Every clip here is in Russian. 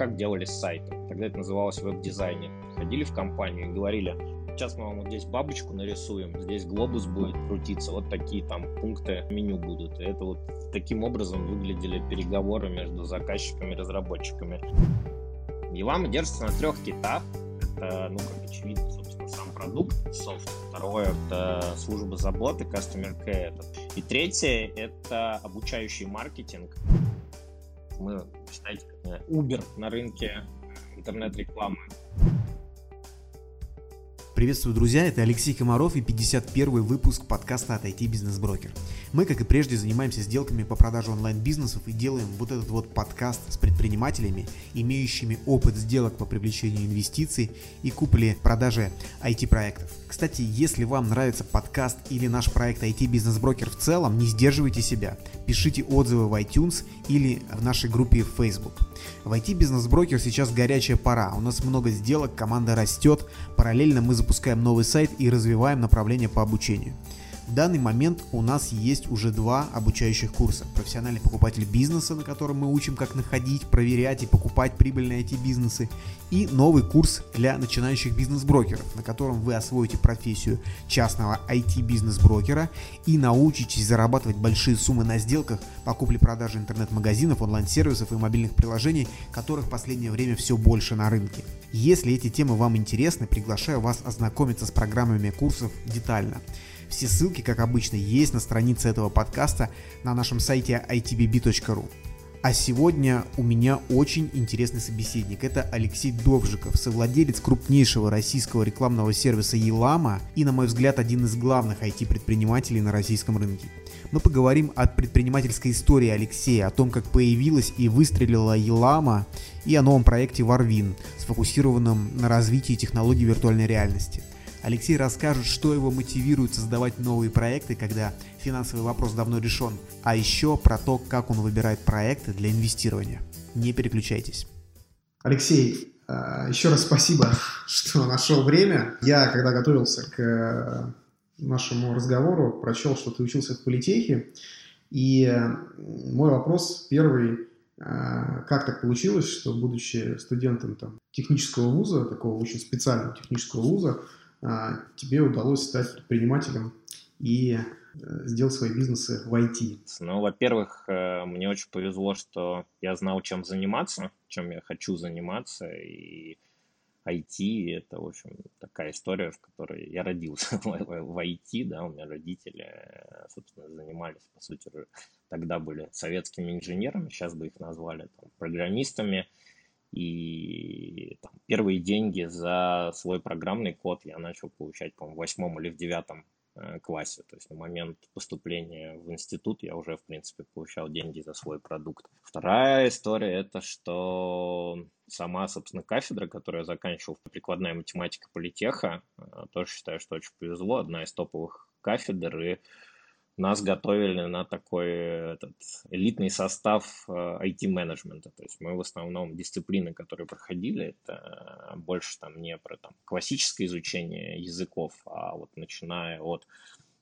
как делали сайты. Тогда это называлось веб-дизайнер. Ходили в компанию и говорили, сейчас мы вам вот здесь бабочку нарисуем, здесь глобус будет крутиться, вот такие там пункты меню будут. И это вот таким образом выглядели переговоры между заказчиками и разработчиками. Елама держится на трех китах. Это, ну, как очевидно, собственно, сам продукт, софт. Второе — это служба заботы, customer care. И третье — это обучающий маркетинг. Мы, считайте, Uber на рынке интернет-рекламы. Приветствую, друзья, это Алексей Комаров и 51 выпуск подкаста от IT Бизнес Брокер. Мы, как и прежде, занимаемся сделками по продаже онлайн-бизнесов и делаем вот этот вот подкаст с предпринимателями, имеющими опыт сделок по привлечению инвестиций и купле-продаже IT-проектов. Кстати, если вам нравится подкаст или наш проект IT Бизнес Брокер в целом, не сдерживайте себя. Пишите отзывы в iTunes или в нашей группе в Facebook. В IT Бизнес Брокер сейчас горячая пора. У нас много сделок, команда растет. Параллельно мы запускаем новый сайт и развиваем направление по обучению. В данный момент у нас есть уже два обучающих курса. Профессиональный покупатель бизнеса, на котором мы учим, как находить, проверять и покупать прибыльные IT-бизнесы. И новый курс для начинающих бизнес-брокеров, на котором вы освоите профессию частного IT-бизнес-брокера и научитесь зарабатывать большие суммы на сделках по купле-продаже интернет-магазинов, онлайн-сервисов и мобильных приложений, которых в последнее время все больше на рынке. Если эти темы вам интересны, приглашаю вас ознакомиться с программами курсов детально. Все ссылки, как обычно, есть на странице этого подкаста на нашем сайте itbb.ru. А сегодня у меня очень интересный собеседник. Это Алексей Довжиков, совладелец крупнейшего российского рекламного сервиса Елама и, на мой взгляд, один из главных IT-предпринимателей на российском рынке. Мы поговорим о предпринимательской истории Алексея, о том, как появилась и выстрелила Елама, и о новом проекте Warwin, сфокусированном на развитии технологий виртуальной реальности. Алексей расскажет, что его мотивирует создавать новые проекты, когда финансовый вопрос давно решен, а еще про то, как он выбирает проекты для инвестирования. Не переключайтесь. Алексей, э, еще раз спасибо, что нашел время. Я, когда готовился к э, нашему разговору, прочел, что ты учился в политехе, и э, мой вопрос первый, как так получилось, что будучи студентом там, технического вуза, такого очень специального технического вуза, а, тебе удалось стать предпринимателем и э, сделать свои бизнесы в IT? Ну, во-первых, э, мне очень повезло, что я знал, чем заниматься, чем я хочу заниматься, и IT — это, в общем, такая история, в которой я родился в IT, да, у меня родители, э, собственно, занимались, по сути, тогда были советскими инженерами, сейчас бы их назвали там, программистами, и там, первые деньги за свой программный код я начал получать, по-моему, в восьмом или в девятом э, классе. То есть на момент поступления в институт я уже, в принципе, получал деньги за свой продукт. Вторая история – это что сама, собственно, кафедра, которую я заканчивал, прикладная математика политеха, э, тоже считаю, что очень повезло. Одна из топовых кафедр, и нас готовили на такой этот, элитный состав IT-менеджмента. Э, То есть мы в основном дисциплины, которые проходили, это больше там не про там, классическое изучение языков, а вот начиная от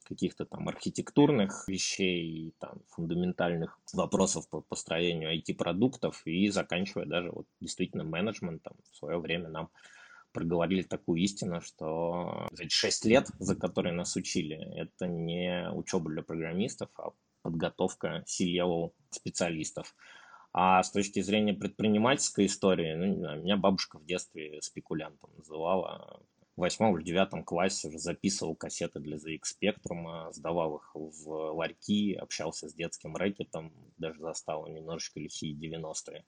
каких-то там архитектурных вещей, там, фундаментальных вопросов по построению IT-продуктов и заканчивая даже вот действительно менеджментом. В свое время нам проговорили такую истину, что эти шесть лет, за которые нас учили, это не учеба для программистов, а подготовка C-level специалистов. А с точки зрения предпринимательской истории, ну, не знаю, меня бабушка в детстве спекулянтом называла. В восьмом или девятом классе уже записывал кассеты для ZX Spectrum, сдавал их в ларьки, общался с детским рэкетом, даже застал немножечко лихие 90-е.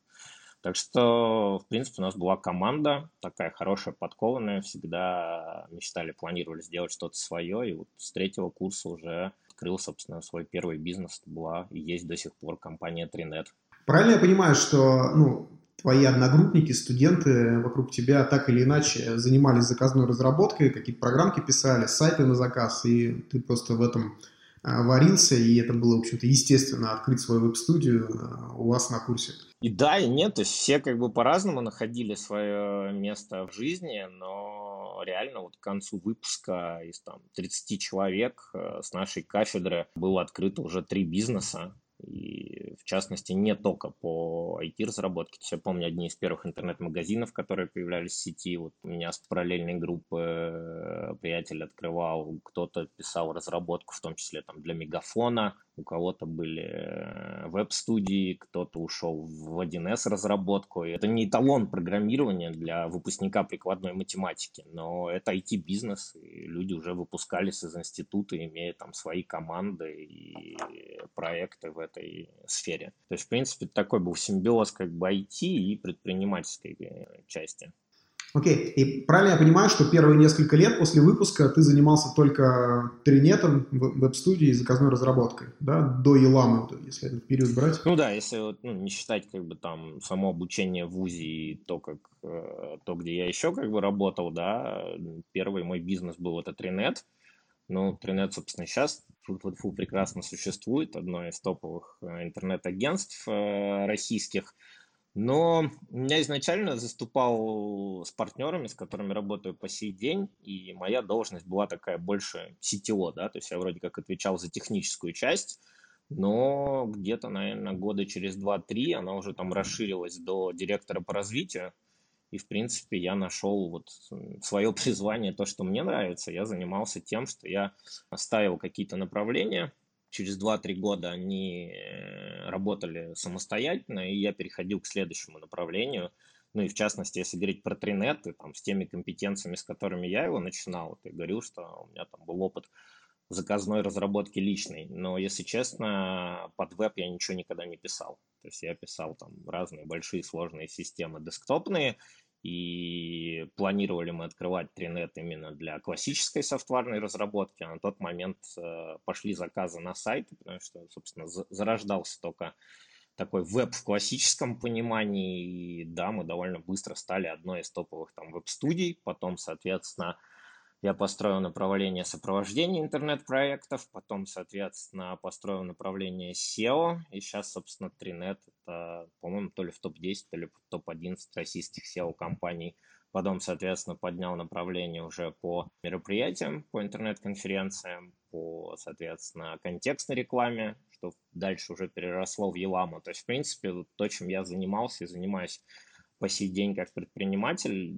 Так что, в принципе, у нас была команда такая хорошая, подкованная, всегда мечтали, планировали сделать что-то свое, и вот с третьего курса уже открыл, собственно, свой первый бизнес, это была и есть до сих пор компания Trinet. Правильно я понимаю, что ну, твои одногруппники, студенты вокруг тебя так или иначе занимались заказной разработкой, какие-то программки писали, сайты на заказ, и ты просто в этом варился, и это было, в общем-то, естественно, открыть свою веб-студию а, у вас на курсе. И да, и нет, то есть все как бы по-разному находили свое место в жизни, но реально вот к концу выпуска из там 30 человек э, с нашей кафедры было открыто уже три бизнеса. И в частности, не только по IT-разработке. Я помню одни из первых интернет-магазинов, которые появлялись в сети. Вот у меня с параллельной группы э, приятель открывал, кто-то писал разработку, в том числе там для мегафона, у кого-то были э, веб-студии, кто-то ушел в 1С разработку. Это не эталон программирования для выпускника прикладной математики, но это IT-бизнес, и люди уже выпускались из института, имея там свои команды и проекты в этой сфере. То есть, в принципе, такой был симбиоз как бы IT и предпринимательской э, части. Окей, и правильно я понимаю, что первые несколько лет после выпуска ты занимался только тринетом, веб-студией и заказной разработкой, да, до Еламы, если этот период брать? Ну да, если вот, ну, не считать как бы там само обучение в ВУЗе и то, как, э, то, где я еще как бы работал, да, первый мой бизнес был это Тринет, ну, Тринет, собственно, сейчас фу, фу, фу, прекрасно существует, одно из топовых э, интернет-агентств э, российских, но я изначально заступал с партнерами, с которыми работаю по сей день, и моя должность была такая больше CTO, да, то есть я вроде как отвечал за техническую часть, но где-то, наверное, года через 2-3 она уже там расширилась до директора по развитию, и, в принципе, я нашел вот свое призвание, то, что мне нравится. Я занимался тем, что я ставил какие-то направления, через 2-3 года они э, работали самостоятельно, и я переходил к следующему направлению. Ну и в частности, если говорить про Тринет, и там с теми компетенциями, с которыми я его начинал, вот я говорил, что у меня там был опыт заказной разработки личной, но, если честно, под веб я ничего никогда не писал. То есть я писал там разные большие сложные системы десктопные, и планировали мы открывать Тринет именно для классической софтварной разработки, а на тот момент э, пошли заказы на сайты, потому что, собственно, зарождался только такой веб в классическом понимании, и да, мы довольно быстро стали одной из топовых там веб-студий, потом, соответственно, я построил направление сопровождения интернет-проектов, потом, соответственно, построил направление SEO, и сейчас, собственно, Trinet это, по-моему, то ли в топ-10, то ли в топ-11 российских SEO-компаний. Потом, соответственно, поднял направление уже по мероприятиям, по интернет-конференциям, по, соответственно, контекстной рекламе, что дальше уже переросло в Елама. То есть, в принципе, то, чем я занимался и занимаюсь по сей день как предприниматель,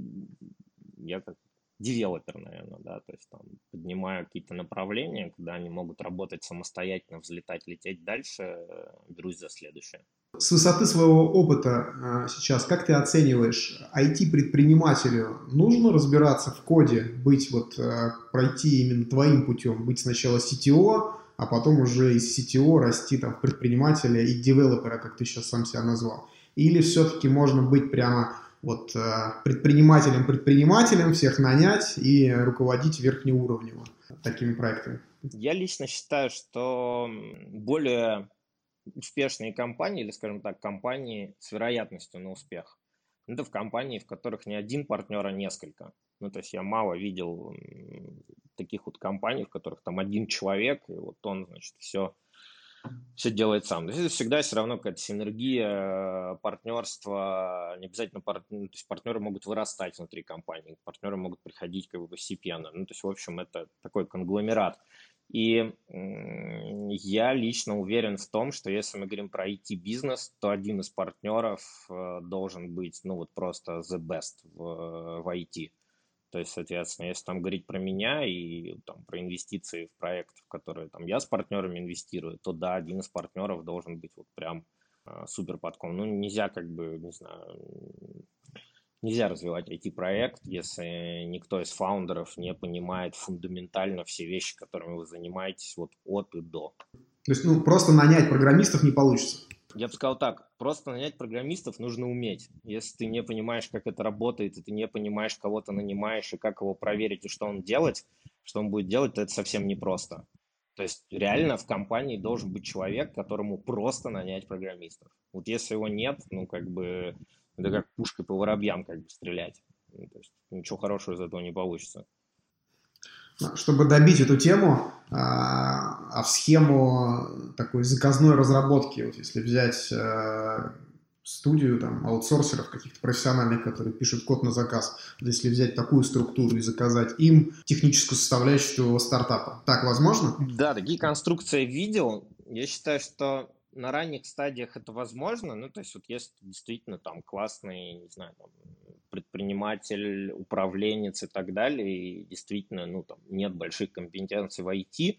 я как девелопер, наверное, да, то есть там поднимаю какие-то направления, когда они могут работать самостоятельно, взлетать, лететь дальше, э, берусь за следующее. С высоты своего опыта а, сейчас, как ты оцениваешь, IT-предпринимателю нужно разбираться в коде, быть вот, э, пройти именно твоим путем, быть сначала CTO, а потом уже из CTO расти там в предпринимателя и девелопера, как ты сейчас сам себя назвал? Или все-таки можно быть прямо вот э, предпринимателям-предпринимателям всех нанять и руководить верхнеуровнево такими проектами? Я лично считаю, что более успешные компании, или, скажем так, компании с вероятностью на успех, это в компании, в которых не один партнер, а несколько. Ну, то есть я мало видел таких вот компаний, в которых там один человек, и вот он, значит, все все делает сам. То есть это всегда все равно какая-то синергия, партнерство, не обязательно пар... ну, то есть партнеры могут вырастать внутри компании, партнеры могут приходить как бы постепенно. Ну, то есть, в общем, это такой конгломерат. И я лично уверен в том, что если мы говорим про IT-бизнес, то один из партнеров э, должен быть, ну вот просто the best в, в IT. То есть, соответственно, если там говорить про меня и там, про инвестиции в проект, в который там, я с партнерами инвестирую, то да, один из партнеров должен быть вот прям э, супер подком. Ну, нельзя как бы, не знаю, нельзя развивать IT-проект, если никто из фаундеров не понимает фундаментально все вещи, которыми вы занимаетесь вот от и до. То есть, ну, просто нанять программистов не получится. Я бы сказал так, просто нанять программистов нужно уметь. Если ты не понимаешь, как это работает, и ты не понимаешь, кого ты нанимаешь, и как его проверить, и что он делать, что он будет делать, то это совсем непросто. То есть реально в компании должен быть человек, которому просто нанять программистов. Вот если его нет, ну как бы это как пушкой по воробьям как бы стрелять. Ну, то есть ничего хорошего из этого не получится чтобы добить эту тему, а, а в схему такой заказной разработки, вот если взять э, студию, там, аутсорсеров каких-то профессиональных, которые пишут код на заказ, если взять такую структуру и заказать им техническую составляющую стартапа. Так возможно? Да, такие конструкции видел. Я считаю, что на ранних стадиях это возможно, ну, то есть вот если действительно там классный, не знаю, там, предприниматель, управленец и так далее, и действительно, ну, там нет больших компетенций в IT,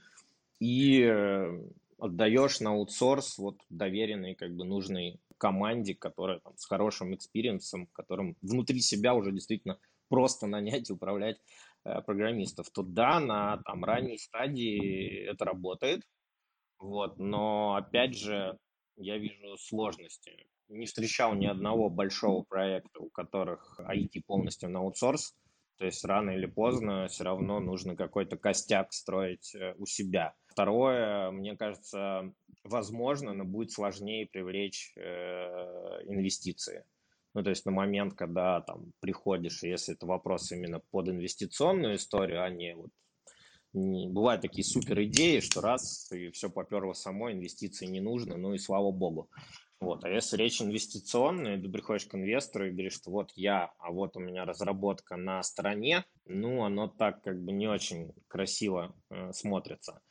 и э, отдаешь на аутсорс вот доверенной, как бы нужной команде, которая там с хорошим experience ом, которым внутри себя уже действительно просто нанять и управлять э, программистов, то да, на там ранней стадии это работает, вот, но опять же я вижу сложности. Не встречал ни одного большого проекта, у которых IT полностью на аутсорс, то есть рано или поздно все равно нужно какой-то костяк строить э, у себя. Второе, мне кажется, возможно, но будет сложнее привлечь э, инвестиции. Ну, то есть на момент, когда там приходишь, если это вопрос именно под инвестиционную историю, а не вот не, бывают такие супер идеи, что раз и все поперло само, инвестиций не нужно, ну и слава богу. Вот. А если речь инвестиционная, ты приходишь к инвестору и говоришь, что вот я, а вот у меня разработка на стороне, ну, оно так как бы не очень красиво э, смотрится.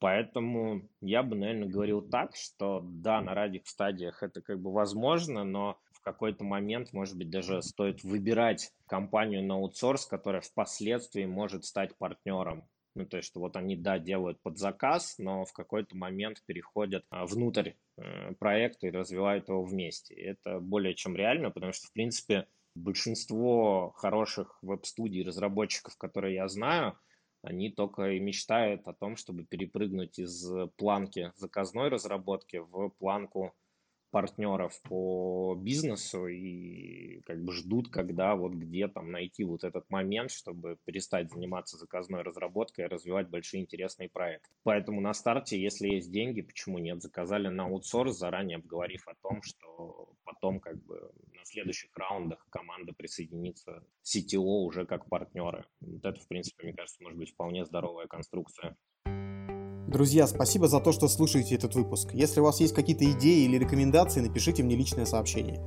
Поэтому я бы, наверное, говорил так, что да, на ранних стадиях это как бы возможно, но в какой-то момент, может быть, даже стоит выбирать компанию на аутсорс, которая впоследствии может стать партнером. Ну, то есть, что вот они, да, делают под заказ, но в какой-то момент переходят а, внутрь э, проекта и развивают его вместе. Это более чем реально, потому что, в принципе, большинство хороших веб-студий, разработчиков, которые я знаю, они только и мечтают о том, чтобы перепрыгнуть из планки заказной разработки в планку партнеров по бизнесу и как бы ждут, когда вот где там найти вот этот момент, чтобы перестать заниматься заказной разработкой и развивать большие интересные проекты. Поэтому на старте, если есть деньги, почему нет? Заказали на аутсорс, заранее обговорив о том, что потом как бы на следующих раундах команда присоединится CTO уже как партнеры. Вот это, в принципе, мне кажется, может быть вполне здоровая конструкция. Друзья, спасибо за то, что слушаете этот выпуск. Если у вас есть какие-то идеи или рекомендации, напишите мне личное сообщение.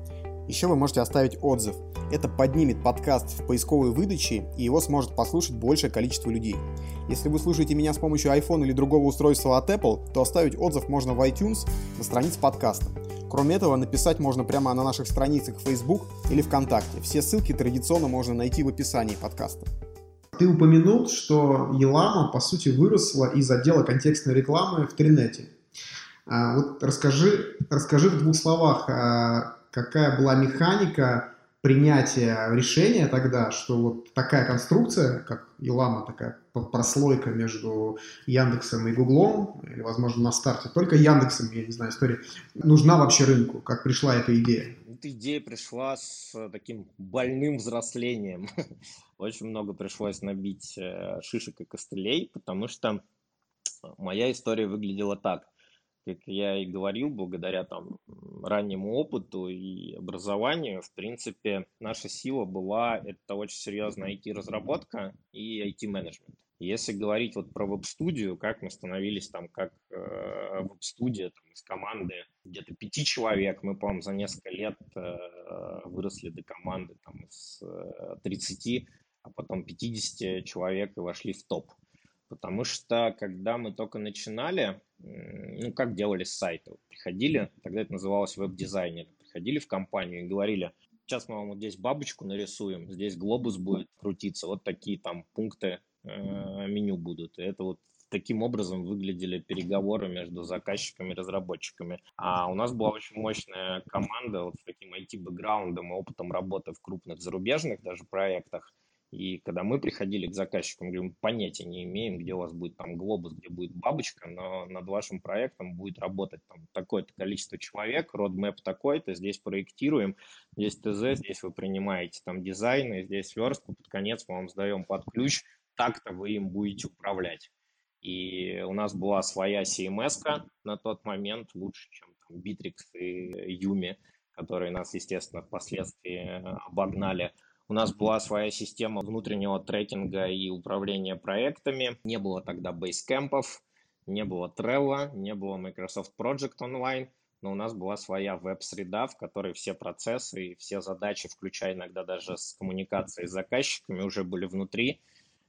Еще вы можете оставить отзыв. Это поднимет подкаст в поисковой выдаче, и его сможет послушать большее количество людей. Если вы слушаете меня с помощью iPhone или другого устройства от Apple, то оставить отзыв можно в iTunes на странице подкаста. Кроме этого, написать можно прямо на наших страницах в Facebook или ВКонтакте. Все ссылки традиционно можно найти в описании подкаста. Ты упомянул, что Елама, по сути, выросла из отдела контекстной рекламы в Тринете. А, вот расскажи, расскажи в двух словах, а, какая была механика принятия решения тогда, что вот такая конструкция, как Елама, такая прослойка между Яндексом и Гуглом, или, возможно, на старте только Яндексом, я не знаю, история, нужна вообще рынку? Как пришла эта идея? Эта идея пришла с таким больным взрослением. Очень много пришлось набить э, шишек и костылей, потому что моя история выглядела так как я и говорил, благодаря там раннему опыту и образованию, в принципе, наша сила была это очень серьезная IT-разработка и IT-менеджмент. Если говорить вот про веб-студию, как мы становились там как э, веб-студия там, из команды где-то пяти человек, мы, по-моему, за несколько лет э, выросли до команды там из э, 30, а потом 50 человек и вошли в топ. Потому что, когда мы только начинали, ну, как делали с сайта? Приходили, тогда это называлось веб-дизайнер, приходили в компанию и говорили, сейчас мы вам вот здесь бабочку нарисуем, здесь глобус будет крутиться, вот такие там пункты э, меню будут. И это вот таким образом выглядели переговоры между заказчиками и разработчиками. А у нас была очень мощная команда вот с таким IT-бэкграундом и опытом работы в крупных зарубежных даже проектах. И когда мы приходили к заказчикам, говорим, понятия не имеем, где у вас будет там глобус, где будет бабочка, но над вашим проектом будет работать там такое-то количество человек, родмэп такой-то, здесь проектируем, здесь ТЗ, здесь вы принимаете там дизайны, здесь верстку, под конец мы вам сдаем под ключ, так-то вы им будете управлять. И у нас была своя CMS на тот момент, лучше, чем там, Bittrex и Yumi, которые нас, естественно, впоследствии обогнали. У нас была своя система внутреннего трекинга и управления проектами. Не было тогда бейскэмпов, не было Trello, не было Microsoft Project Online, но у нас была своя веб-среда, в которой все процессы и все задачи, включая иногда даже с коммуникацией с заказчиками, уже были внутри.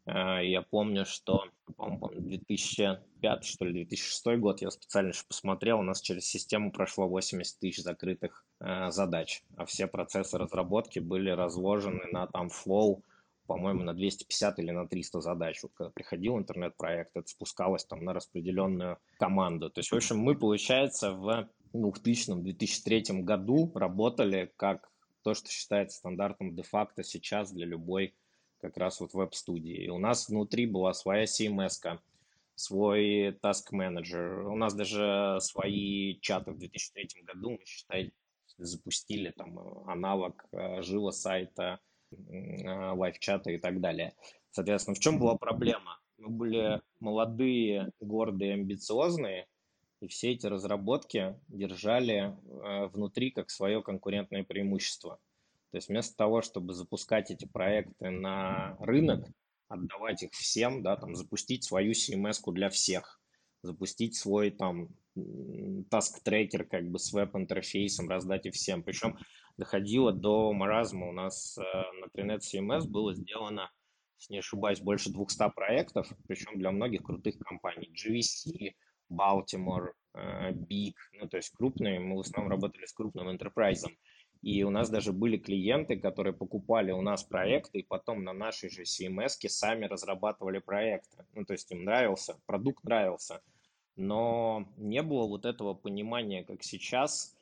Э, я помню, что, по-моему, 2005, что ли, 2006 год, я специально посмотрел, у нас через систему прошло 80 тысяч закрытых э, задач, а все процессы разработки были разложены на там flow, по-моему, на 250 или на 300 задач. Вот когда приходил интернет-проект, это спускалось там на распределенную команду. То есть, в общем, мы, получается, в 2000-2003 году работали как то, что считается стандартом де-факто сейчас для любой как раз вот веб-студии. У нас внутри была своя CMS, свой task manager. У нас даже свои чаты в 2003 году, мы, считай, запустили там аналог э, живо сайта, лайв-чата и так далее. Соответственно, в чем была проблема? Мы были молодые, гордые, амбициозные, и все эти разработки держали э, внутри как свое конкурентное преимущество. То есть вместо того, чтобы запускать эти проекты на рынок, отдавать их всем, да, там, запустить свою CMS для всех, запустить свой там task-трекер как бы с веб-интерфейсом, раздать и всем. Причем доходило до маразма. У нас э, на Trinet CMS было сделано, если не ошибаюсь, больше 200 проектов, причем для многих крутых компаний. GVC, Baltimore, э, Big, ну то есть крупные, мы в основном работали с крупным enterprise. И у нас даже были клиенты, которые покупали у нас проекты и потом на нашей же CMS сами разрабатывали проекты. Ну, то есть им нравился, продукт нравился. Но не было вот этого понимания, как сейчас,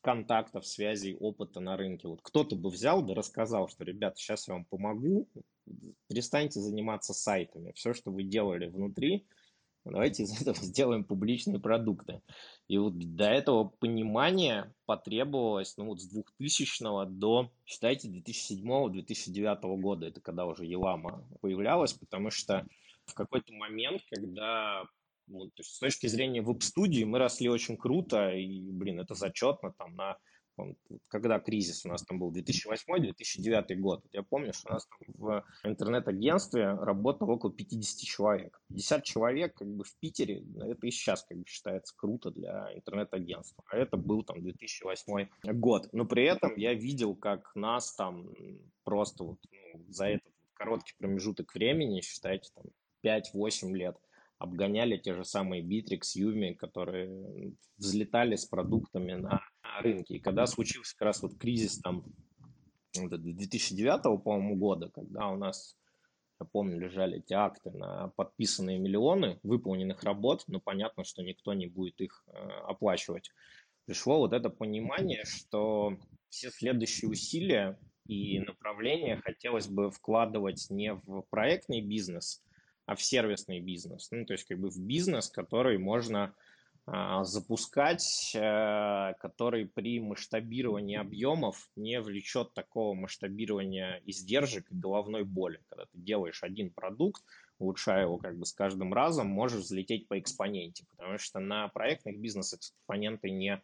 контактов, связей, опыта на рынке. Вот кто-то бы взял да рассказал, что, ребята, сейчас я вам помогу, перестаньте заниматься сайтами. Все, что вы делали внутри, давайте из этого сделаем публичные продукты. И вот до этого понимания потребовалось, ну вот с 2000 до, считайте, 2007-2009 года, это когда уже Елама появлялась, потому что в какой-то момент, когда ну, то есть с точки зрения веб-студии мы росли очень круто, и, блин, это зачетно там на когда кризис у нас там был 2008-2009 год, я помню, что у нас там в интернет-агентстве работало около 50 человек. 50 человек как бы в Питере, это и сейчас как бы считается круто для интернет-агентства. А это был там 2008 год. Но при этом я видел, как нас там просто вот, ну, за этот короткий промежуток времени, считайте, там 5-8 лет, обгоняли те же самые Bittrex, Yumi, которые взлетали с продуктами на рынке. И когда случился как раз вот кризис там 2009, по-моему, года, когда у нас, я помню, лежали эти акты на подписанные миллионы выполненных работ, но понятно, что никто не будет их э, оплачивать. Пришло вот это понимание, что все следующие усилия и направления хотелось бы вкладывать не в проектный бизнес, а в сервисный бизнес. Ну, то есть как бы в бизнес, который можно запускать, э, который при масштабировании объемов не влечет такого масштабирования издержек и головной боли. Когда ты делаешь один продукт, улучшая его как бы с каждым разом, можешь взлететь по экспоненте, потому что на проектных бизнесах экспоненты не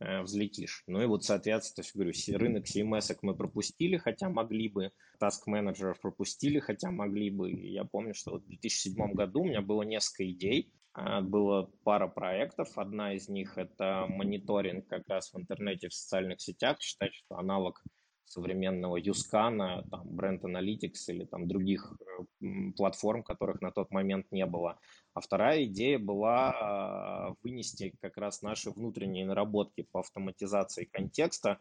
Э, взлетишь. Ну и вот, соответственно, говорю, рынок CMS мы пропустили, хотя могли бы, task менеджеров пропустили, хотя могли бы. Я помню, что вот в 2007 году у меня было несколько идей, а, было пара проектов. Одна из них это мониторинг как раз в интернете, в социальных сетях. Считать, что аналог современного Юскана, там, Brand Analytics или там других э, платформ, которых на тот момент не было. А вторая идея была а, вынести как раз наши внутренние наработки по автоматизации контекста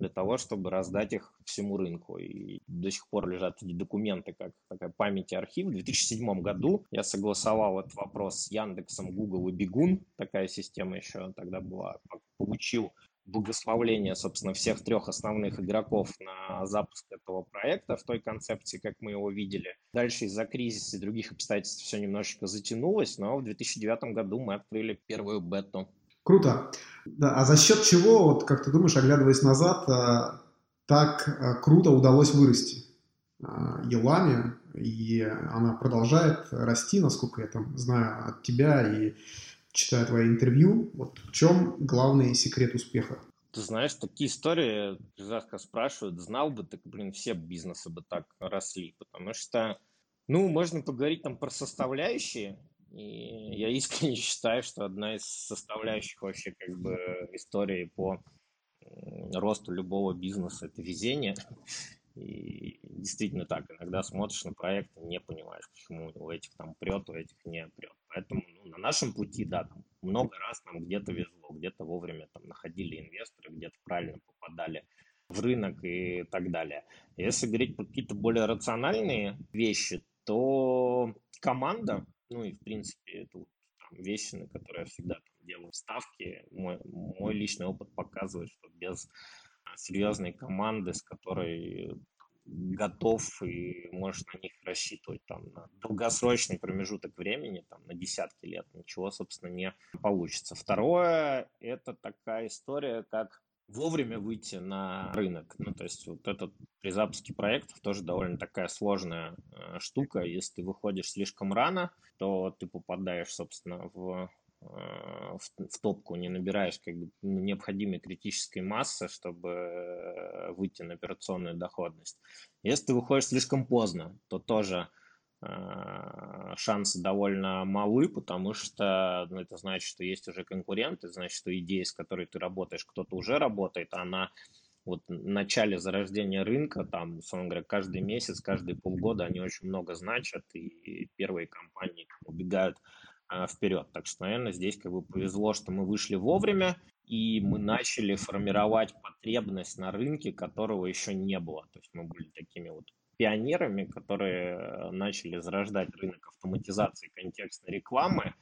для того, чтобы раздать их всему рынку. И до сих пор лежат эти документы, как такая память и архив. В 2007 году я согласовал этот вопрос с Яндексом, Google и Бегун. Такая система еще тогда была. Получил благословление, собственно, всех трех основных игроков на запуск этого проекта в той концепции, как мы его видели. Дальше из-за кризиса и других обстоятельств все немножечко затянулось, но в 2009 году мы открыли первую бету. Круто. Да, а за счет чего, вот как ты думаешь, оглядываясь назад, э, так э, круто удалось вырасти э, Еламе, и она продолжает расти, насколько я там знаю от тебя и читая твои интервью, вот в чем главный секрет успеха? Ты знаешь, такие истории, редко спрашивают, знал бы, так, блин, все бизнесы бы так росли, потому что, ну, можно поговорить там про составляющие, и я искренне считаю, что одна из составляющих вообще как бы истории по росту любого бизнеса – это везение. И действительно так, иногда смотришь на проект и не понимаешь, почему у этих там прет, у этих не прет. Поэтому ну, на нашем пути, да, там много раз нам где-то везло, где-то вовремя там находили инвесторы, где-то правильно попадали в рынок и так далее. Если говорить про какие-то более рациональные вещи, то команда, ну и в принципе это там, вещи, на которые я всегда там, делаю ставки, мой, мой личный опыт показывает, что без а, серьезной команды, с которой готов и можешь на них рассчитывать там на долгосрочный промежуток времени, там на десятки лет, ничего, собственно, не получится. Второе, это такая история, как вовремя выйти на рынок. Ну, то есть вот этот при запуске проектов тоже довольно такая сложная э, штука. Если ты выходишь слишком рано, то ты попадаешь, собственно, в э, в, в топку, не набираешь как бы необходимой критической массы, чтобы э, выйти на операционную доходность. Если ты выходишь слишком поздно, то тоже шансы довольно малы, потому что ну, это значит, что есть уже конкуренты, значит, что идея, с которой ты работаешь, кто-то уже работает, она вот в начале зарождения рынка, там, условно говоря, каждый месяц, каждые полгода они очень много значат, и первые компании убегают а, вперед. Так что, наверное, здесь как бы повезло, что мы вышли вовремя, и мы начали формировать потребность на рынке, которого еще не было. То есть мы были такими вот пионерами, которые э, начали зарождать рынок автоматизации контекстной рекламы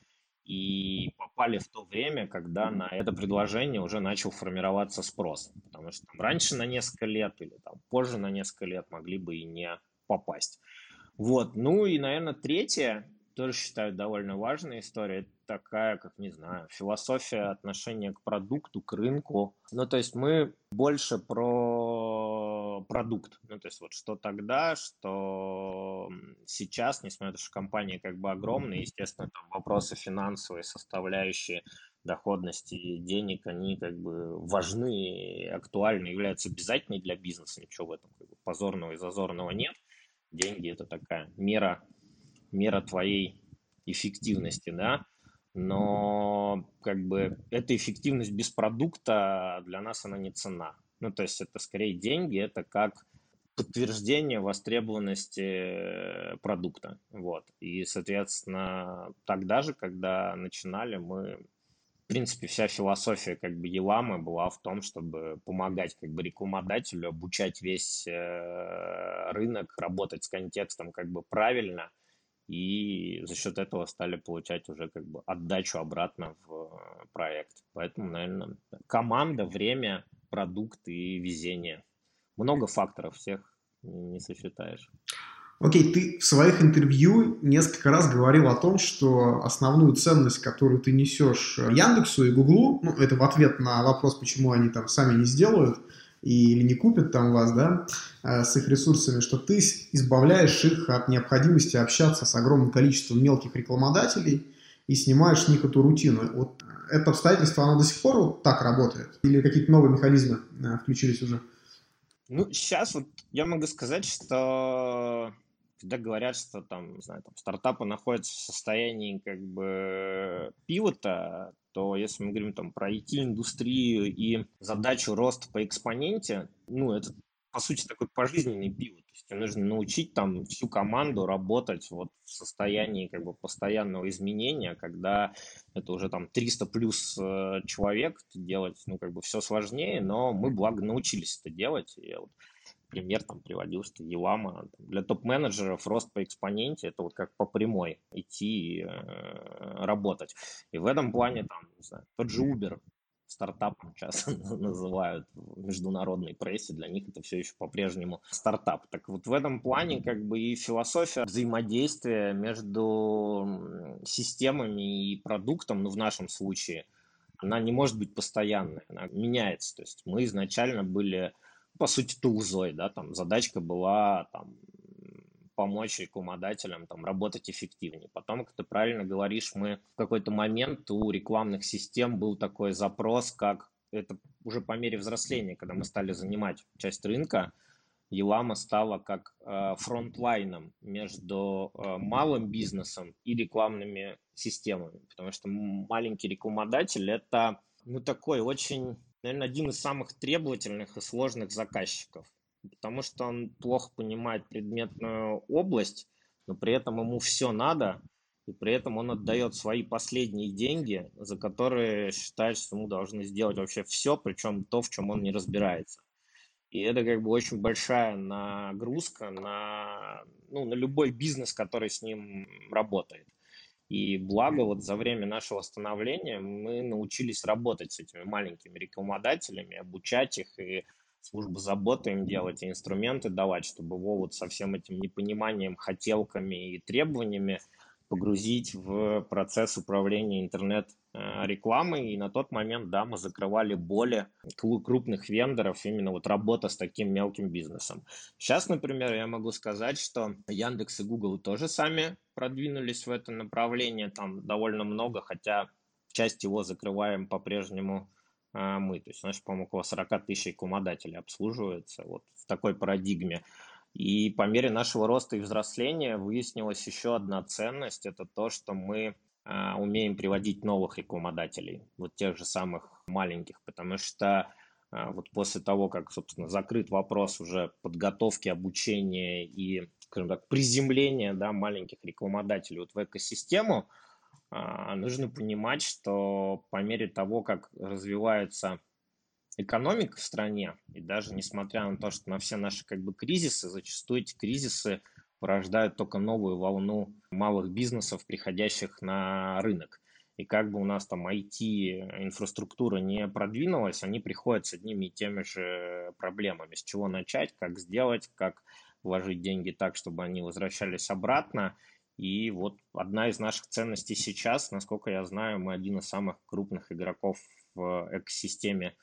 и попали в то время, когда на это предложение уже начал формироваться спрос. Потому что там, раньше на несколько лет или там, позже на несколько лет могли бы и не попасть. Вот. Ну и, наверное, третье, тоже считаю довольно важная история, это такая, как, не знаю, философия отношения к продукту, к рынку. Ну, то есть мы больше про продукт. Ну, то есть вот что тогда, что сейчас, несмотря на то, что компания как бы огромная, естественно, там вопросы финансовые, составляющие доходности денег, они как бы важны актуальны, являются обязательной для бизнеса, ничего в этом как бы позорного и зазорного нет. Деньги – это такая мера, мера твоей эффективности, да, но как бы эта эффективность без продукта для нас она не цена. Ну, то есть это скорее деньги, это как подтверждение востребованности э, продукта. Вот. И, соответственно, тогда же, когда начинали, мы, в принципе, вся философия как бы Еламы была в том, чтобы помогать как бы рекламодателю, обучать весь э, рынок, работать с контекстом как бы правильно, и за счет этого стали получать уже как бы отдачу обратно в э, проект. Поэтому, наверное, команда, время, продукт и везение. Много факторов, всех не сосчитаешь. Окей, ты в своих интервью несколько раз говорил о том, что основную ценность, которую ты несешь Яндексу и Гуглу, ну, это в ответ на вопрос, почему они там сами не сделают и, или не купят там вас, да, э, с их ресурсами, что ты избавляешь их от необходимости общаться с огромным количеством мелких рекламодателей и снимаешь с них эту рутину. Вот это обстоятельство, оно до сих пор вот так работает? Или какие-то новые механизмы э, включились уже? Ну, сейчас вот я могу сказать, что когда говорят, что там, не знаю, там стартапы находятся в состоянии как бы пивота, то если мы говорим там про IT-индустрию и задачу роста по экспоненте, ну, это по сути такой пожизненный пивот есть нужно научить там всю команду работать вот в состоянии как бы постоянного изменения, когда это уже там 300 плюс э, человек делать, ну как бы все сложнее, но мы благо научились это делать. Я вот пример там приводил, что Елама для топ-менеджеров рост по экспоненте это вот как по прямой идти э, работать. И в этом плане там, не знаю, тот же Uber, стартапом часто называют в международной прессе, для них это все еще по-прежнему стартап. Так вот в этом плане как бы и философия взаимодействия между системами и продуктом, ну в нашем случае, она не может быть постоянной, она меняется. То есть мы изначально были, по сути, тулзой, да, там задачка была там помочь рекламодателям там, работать эффективнее. Потом, как ты правильно говоришь, мы в какой-то момент у рекламных систем был такой запрос, как это уже по мере взросления, когда мы стали занимать часть рынка, Елама стала как э, фронтлайном между э, малым бизнесом и рекламными системами, потому что маленький рекламодатель это ну такой очень, наверное, один из самых требовательных и сложных заказчиков. Потому что он плохо понимает предметную область, но при этом ему все надо, и при этом он отдает свои последние деньги, за которые считает, что ему должны сделать вообще все, причем то, в чем он не разбирается. И это как бы очень большая нагрузка на, ну, на любой бизнес, который с ним работает. И благо вот за время нашего становления мы научились работать с этими маленькими рекламодателями, обучать их и службу заботы им делать, и инструменты давать, чтобы его вот со всем этим непониманием, хотелками и требованиями погрузить в процесс управления интернет-рекламой. И на тот момент, да, мы закрывали более крупных вендоров, именно вот работа с таким мелким бизнесом. Сейчас, например, я могу сказать, что Яндекс и Google тоже сами продвинулись в это направление, там довольно много, хотя часть его закрываем по-прежнему мы. То есть нас, по-моему, около 40 тысяч рекламодателей обслуживается вот в такой парадигме. И по мере нашего роста и взросления выяснилась еще одна ценность. Это то, что мы а, умеем приводить новых рекламодателей, вот тех же самых маленьких, потому что а, вот после того, как, собственно, закрыт вопрос уже подготовки, обучения и, скажем так, приземления да, маленьких рекламодателей вот в экосистему, а, нужно понимать, что по мере того, как развивается экономика в стране, и даже несмотря на то, что на все наши как бы кризисы, зачастую эти кризисы порождают только новую волну малых бизнесов, приходящих на рынок. И как бы у нас там IT-инфраструктура не продвинулась, они приходят с одними и теми же проблемами. С чего начать, как сделать, как вложить деньги так, чтобы они возвращались обратно. И вот одна из наших ценностей сейчас, насколько я знаю, мы один из самых крупных игроков в экосистеме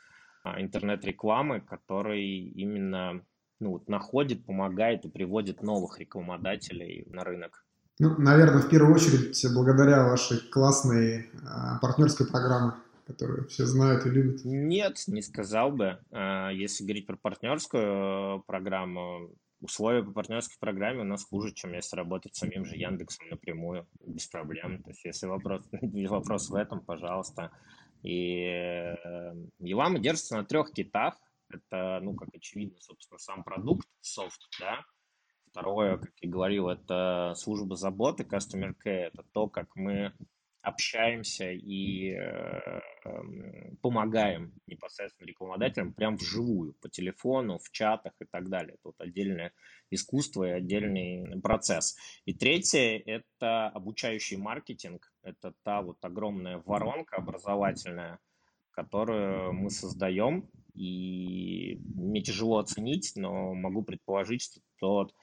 а, интернет-рекламы, который именно ну, находит, помогает и приводит новых рекламодателей на рынок. Ну, наверное, в первую очередь благодаря вашей классной а, партнерской программе, которую все знают и любят. Нет, не сказал бы. А, если говорить про партнерскую программу, условия по партнерской программе у нас хуже, чем если работать самим же Яндексом напрямую, без проблем. То есть, если вопрос, вопрос в этом, пожалуйста, и э, Елама держится на трех китах. Это, ну, как очевидно, собственно, сам продукт, софт, да. Второе, как я говорил, это служба заботы, Customer Care. Это то, как мы общаемся и э, эм, помогаем непосредственно рекламодателям прям вживую, по телефону, в чатах и так далее. Тут отдельное искусство и отдельный процесс. И третье – это обучающий маркетинг. Это та вот огромная воронка образовательная, которую мы создаем. И мне тяжело оценить, но могу предположить, что тот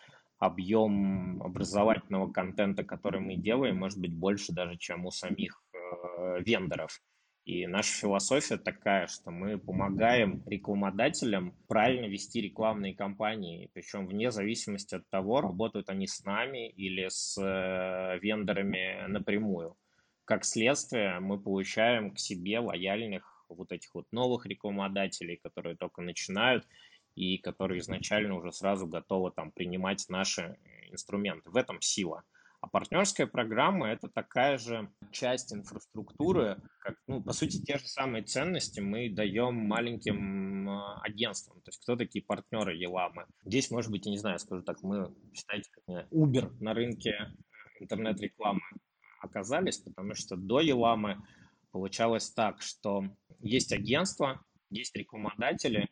объем образовательного контента, который мы делаем, может быть больше даже, чем у самих э, вендоров. И наша философия такая, что мы помогаем рекламодателям правильно вести рекламные кампании, причем вне зависимости от того, работают они с нами или с э, вендорами напрямую. Как следствие, мы получаем к себе лояльных вот этих вот новых рекламодателей, которые только начинают, и которые изначально уже сразу готовы там принимать наши инструменты. В этом сила. А партнерская программа – это такая же часть инфраструктуры, как, ну, по сути, те же самые ценности мы даем маленьким агентствам. То есть кто такие партнеры Еламы? Здесь, может быть, я не знаю, скажу так, мы, считайте, как Uber на рынке интернет-рекламы оказались, потому что до Еламы получалось так, что есть агентство, есть рекламодатели –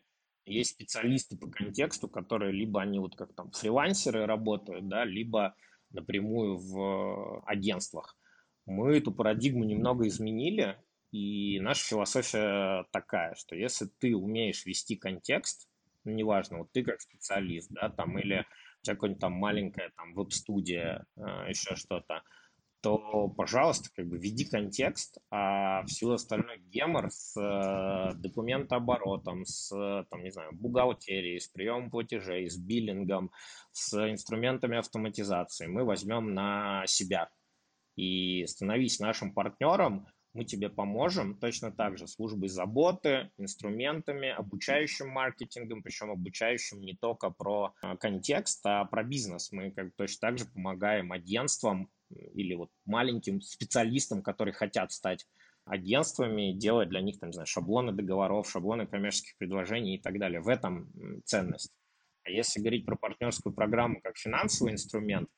есть специалисты по контексту, которые либо они вот как там фрилансеры работают, да, либо напрямую в агентствах. Мы эту парадигму немного изменили, и наша философия такая, что если ты умеешь вести контекст, ну, неважно, вот ты как специалист, да, там, или у тебя какая-нибудь там маленькая там веб-студия, э, еще что-то, то, пожалуйста, как бы введи контекст, а всю остальной гемор с э, документооборотом, с, там, не знаю, бухгалтерией, с приемом платежей, с биллингом, с инструментами автоматизации мы возьмем на себя. И становись нашим партнером, мы тебе поможем точно так же службой заботы, инструментами, обучающим маркетингом, причем обучающим не только про э, контекст, а про бизнес. Мы как точно так же помогаем агентствам или вот маленьким специалистам, которые хотят стать агентствами, делать для них, там, не знаю, шаблоны договоров, шаблоны коммерческих предложений и так далее. В этом ценность А если говорить про партнерскую программу как финансовый инструмент,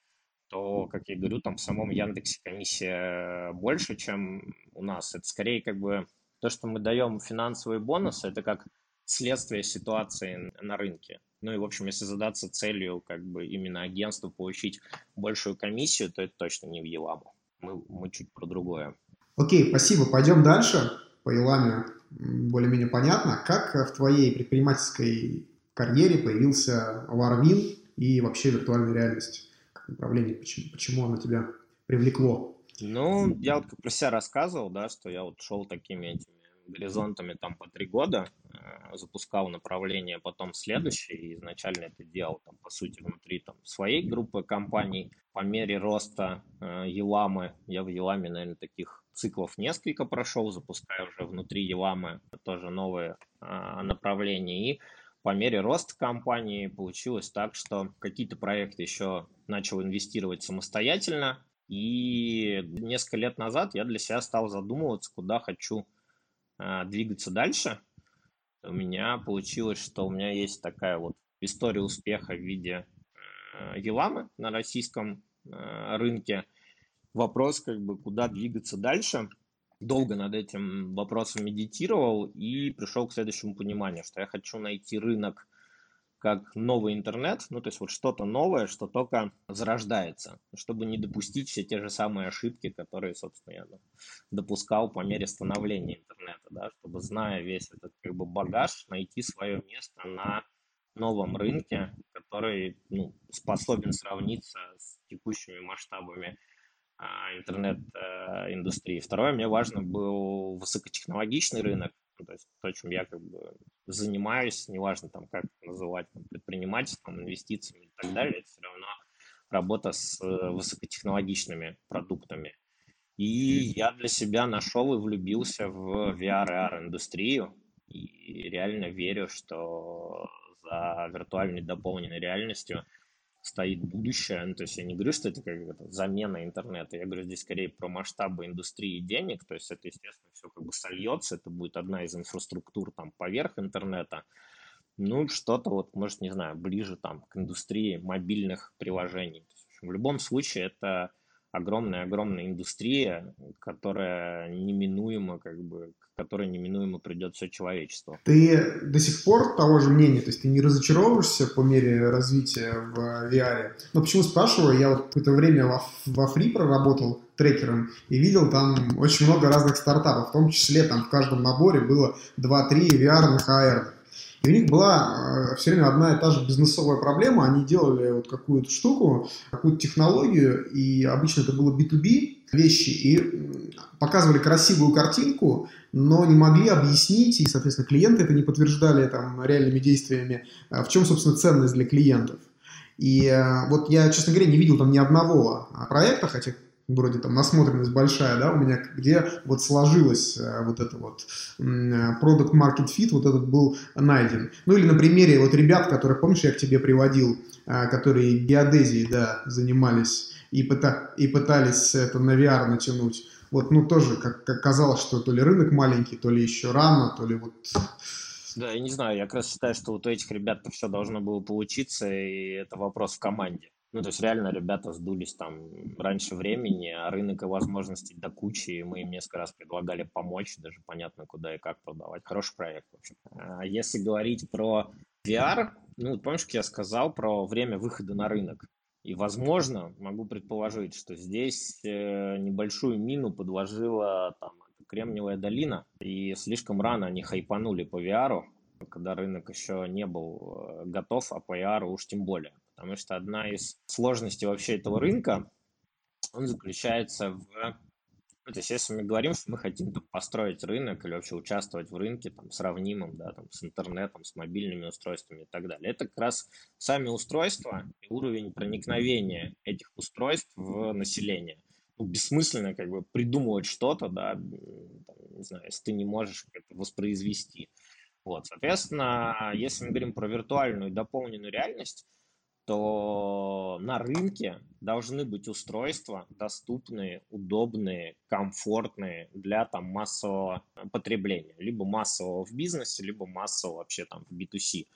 то, как я говорю, там в самом Яндексе комиссия больше, чем у нас. Это скорее как бы то, что мы даем финансовые бонусы, это как следствие ситуации на рынке. Ну и, в общем, если задаться целью как бы именно агентству получить большую комиссию, то это точно не в Еламу. Мы, мы чуть про другое. Окей, спасибо. Пойдем дальше. По Еламе более-менее понятно. Как в твоей предпринимательской карьере появился Варвин и вообще виртуальная реальность как направление? Почему, почему оно тебя привлекло? Ну, я вот как про себя рассказывал, да, что я вот шел такими этими горизонтами там по три года, э, запускал направление, потом следующее, и изначально это делал там по сути внутри там своей группы компаний. По мере роста э, Еламы, я в Еламе, наверное, таких циклов несколько прошел, запуская уже внутри Еламы тоже новые э, направления. И по мере роста компании получилось так, что какие-то проекты еще начал инвестировать самостоятельно, и несколько лет назад я для себя стал задумываться, куда хочу двигаться дальше, у меня получилось, что у меня есть такая вот история успеха в виде э, Еламы на российском э, рынке. Вопрос, как бы, куда двигаться дальше. Долго над этим вопросом медитировал и пришел к следующему пониманию, что я хочу найти рынок как новый интернет, ну то есть вот что-то новое, что только зарождается, чтобы не допустить все те же самые ошибки, которые, собственно, я допускал по мере становления интернета, да, чтобы, зная весь этот как бы багаж, найти свое место на новом рынке, который ну, способен сравниться с текущими масштабами а, интернет-индустрии. Второе, мне важно был высокотехнологичный рынок, то есть то, чем я как бы занимаюсь, неважно там как называть там, предпринимательством, инвестициями и так далее, это все равно работа с э, высокотехнологичными продуктами. И я для себя нашел и влюбился в VR и AR индустрию и реально верю, что за виртуальной дополненной реальностью стоит будущее. Ну, то есть я не говорю, что это как это, замена интернета, я говорю здесь скорее про масштабы индустрии денег, то есть это, естественно, все как бы сольется, это будет одна из инфраструктур там поверх интернета, ну, что-то вот, может, не знаю, ближе там к индустрии мобильных приложений. В любом случае это огромная-огромная индустрия, которая неминуемо, как бы, которой неминуемо придет все человечество. Ты до сих пор того же мнения, то есть ты не разочаровываешься по мере развития в VR? Но почему спрашиваю, я вот какое-то время во, во Free проработал трекером и видел там очень много разных стартапов, в том числе там в каждом наборе было 2-3 VR-ных AR. У них была э, все время одна и та же бизнесовая проблема. Они делали вот какую-то штуку, какую-то технологию, и обычно это было B2B вещи, и показывали красивую картинку, но не могли объяснить, и, соответственно, клиенты это не подтверждали там реальными действиями, э, в чем, собственно, ценность для клиентов. И э, вот я, честно говоря, не видел там ни одного проекта, хотя вроде там насмотренность большая, да, у меня, где вот сложилось э, вот это вот product market fit, вот этот был найден. Ну или на примере вот ребят, которые, помнишь, я к тебе приводил, э, которые геодезией, да, занимались и, пыта, и пытались это на VR натянуть. Вот, ну тоже, как, как казалось, что то ли рынок маленький, то ли еще рано, то ли вот да, я не знаю, я как раз считаю, что вот у этих ребят все должно было получиться, и это вопрос в команде. Ну, то есть реально ребята сдулись там раньше времени, а рынок и возможностей до кучи, и мы им несколько раз предлагали помочь, даже понятно, куда и как продавать. Хороший проект, в общем. А если говорить про VR, ну, помнишь, как я сказал про время выхода на рынок? И, возможно, могу предположить, что здесь э, небольшую мину подложила там Кремниевая долина, и слишком рано они хайпанули по VR, когда рынок еще не был э, готов, а по VR уж тем более. Потому что одна из сложностей вообще этого рынка, он заключается в... Ну, то есть, если мы говорим, что мы хотим там, построить рынок или вообще участвовать в рынке там, сравнимым да, там, с интернетом, с мобильными устройствами и так далее, это как раз сами устройства и уровень проникновения этих устройств в население. Ну, бессмысленно как бы придумывать что-то, да, там, не знаю, если ты не можешь это воспроизвести. Вот, соответственно, если мы говорим про виртуальную и дополненную реальность, то на рынке должны быть устройства доступные, удобные, комфортные для там массового потребления, либо массового в бизнесе, либо массового вообще там в B2C.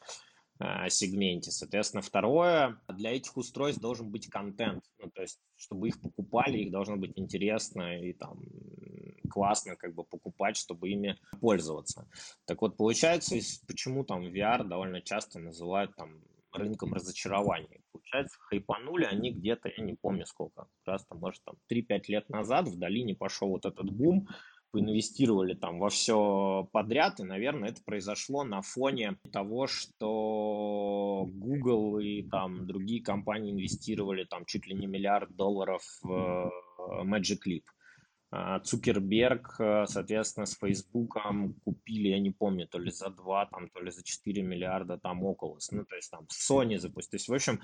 э, сегменте. Соответственно, второе, для этих устройств должен быть контент. Ну, то есть, чтобы их покупали, их должно быть интересно и там классно как бы покупать, чтобы ими пользоваться. Так вот, получается, почему там VR довольно часто называют там рынком разочарований. Получается, хайпанули они где-то, я не помню сколько, раз там, может, там 3-5 лет назад в долине пошел вот этот бум, поинвестировали там во все подряд, и, наверное, это произошло на фоне того, что Google и там другие компании инвестировали там чуть ли не миллиард долларов в э, Magic Leap. А, Цукерберг, э, соответственно, с Фейсбуком купили, я не помню, то ли за 2, там, то ли за 4 миллиарда, там, около, ну, то есть там Sony запустили. То есть, в общем,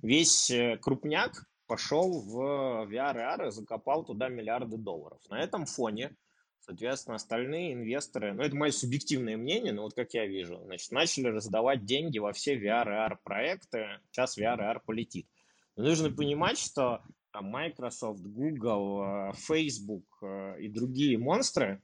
весь э, крупняк пошел в VR и AR и закопал туда миллиарды долларов. На этом фоне, соответственно, остальные инвесторы, ну, это мое субъективное мнение, но вот как я вижу, значит, начали раздавать деньги во все VR AR проекты, сейчас VR AR полетит. Но нужно понимать, что там Microsoft, Google, э, Facebook э, и другие монстры,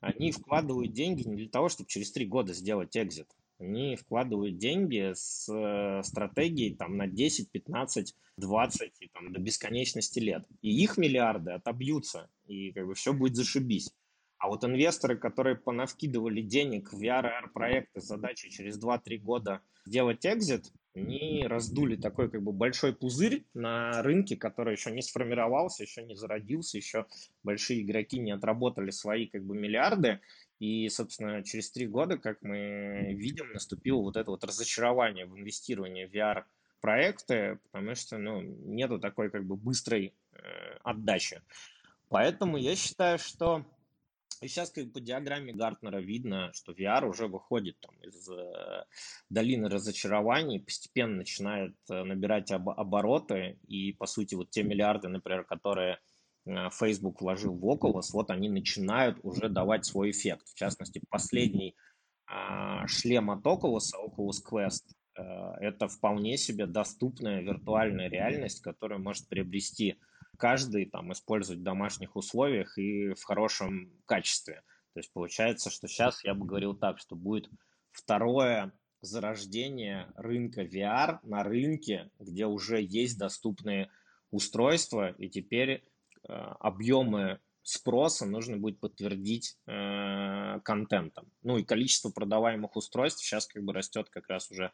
они вкладывают деньги не для того, чтобы через три года сделать экзит. Они вкладывают деньги с э, стратегией там, на 10, 15, 20 и там, до бесконечности лет. И их миллиарды отобьются, и как бы все будет зашибись. А вот инвесторы, которые понавкидывали денег в VR проекты с задачей через 2-3 года сделать экзит, они раздули такой как бы большой пузырь на рынке, который еще не сформировался, еще не зародился, еще большие игроки не отработали свои как бы миллиарды. И, собственно, через три года, как мы видим, наступило вот это вот разочарование в инвестировании в VR проекты, потому что ну, нету такой как бы быстрой э, отдачи. Поэтому я считаю, что и сейчас как по диаграмме Гартнера видно, что VR уже выходит там, из э, долины разочарований, постепенно начинает э, набирать об, обороты, и по сути вот те миллиарды, например, которые э, Facebook вложил в Oculus, вот они начинают уже давать свой эффект. В частности, последний э, шлем от Oculus, Oculus Quest, э, это вполне себе доступная виртуальная реальность, которую может приобрести каждый там использовать в домашних условиях и в хорошем качестве. То есть получается, что сейчас я бы говорил так, что будет второе зарождение рынка VR на рынке, где уже есть доступные устройства, и теперь э, объемы спроса нужно будет подтвердить э, контентом. Ну и количество продаваемых устройств сейчас как бы растет как раз уже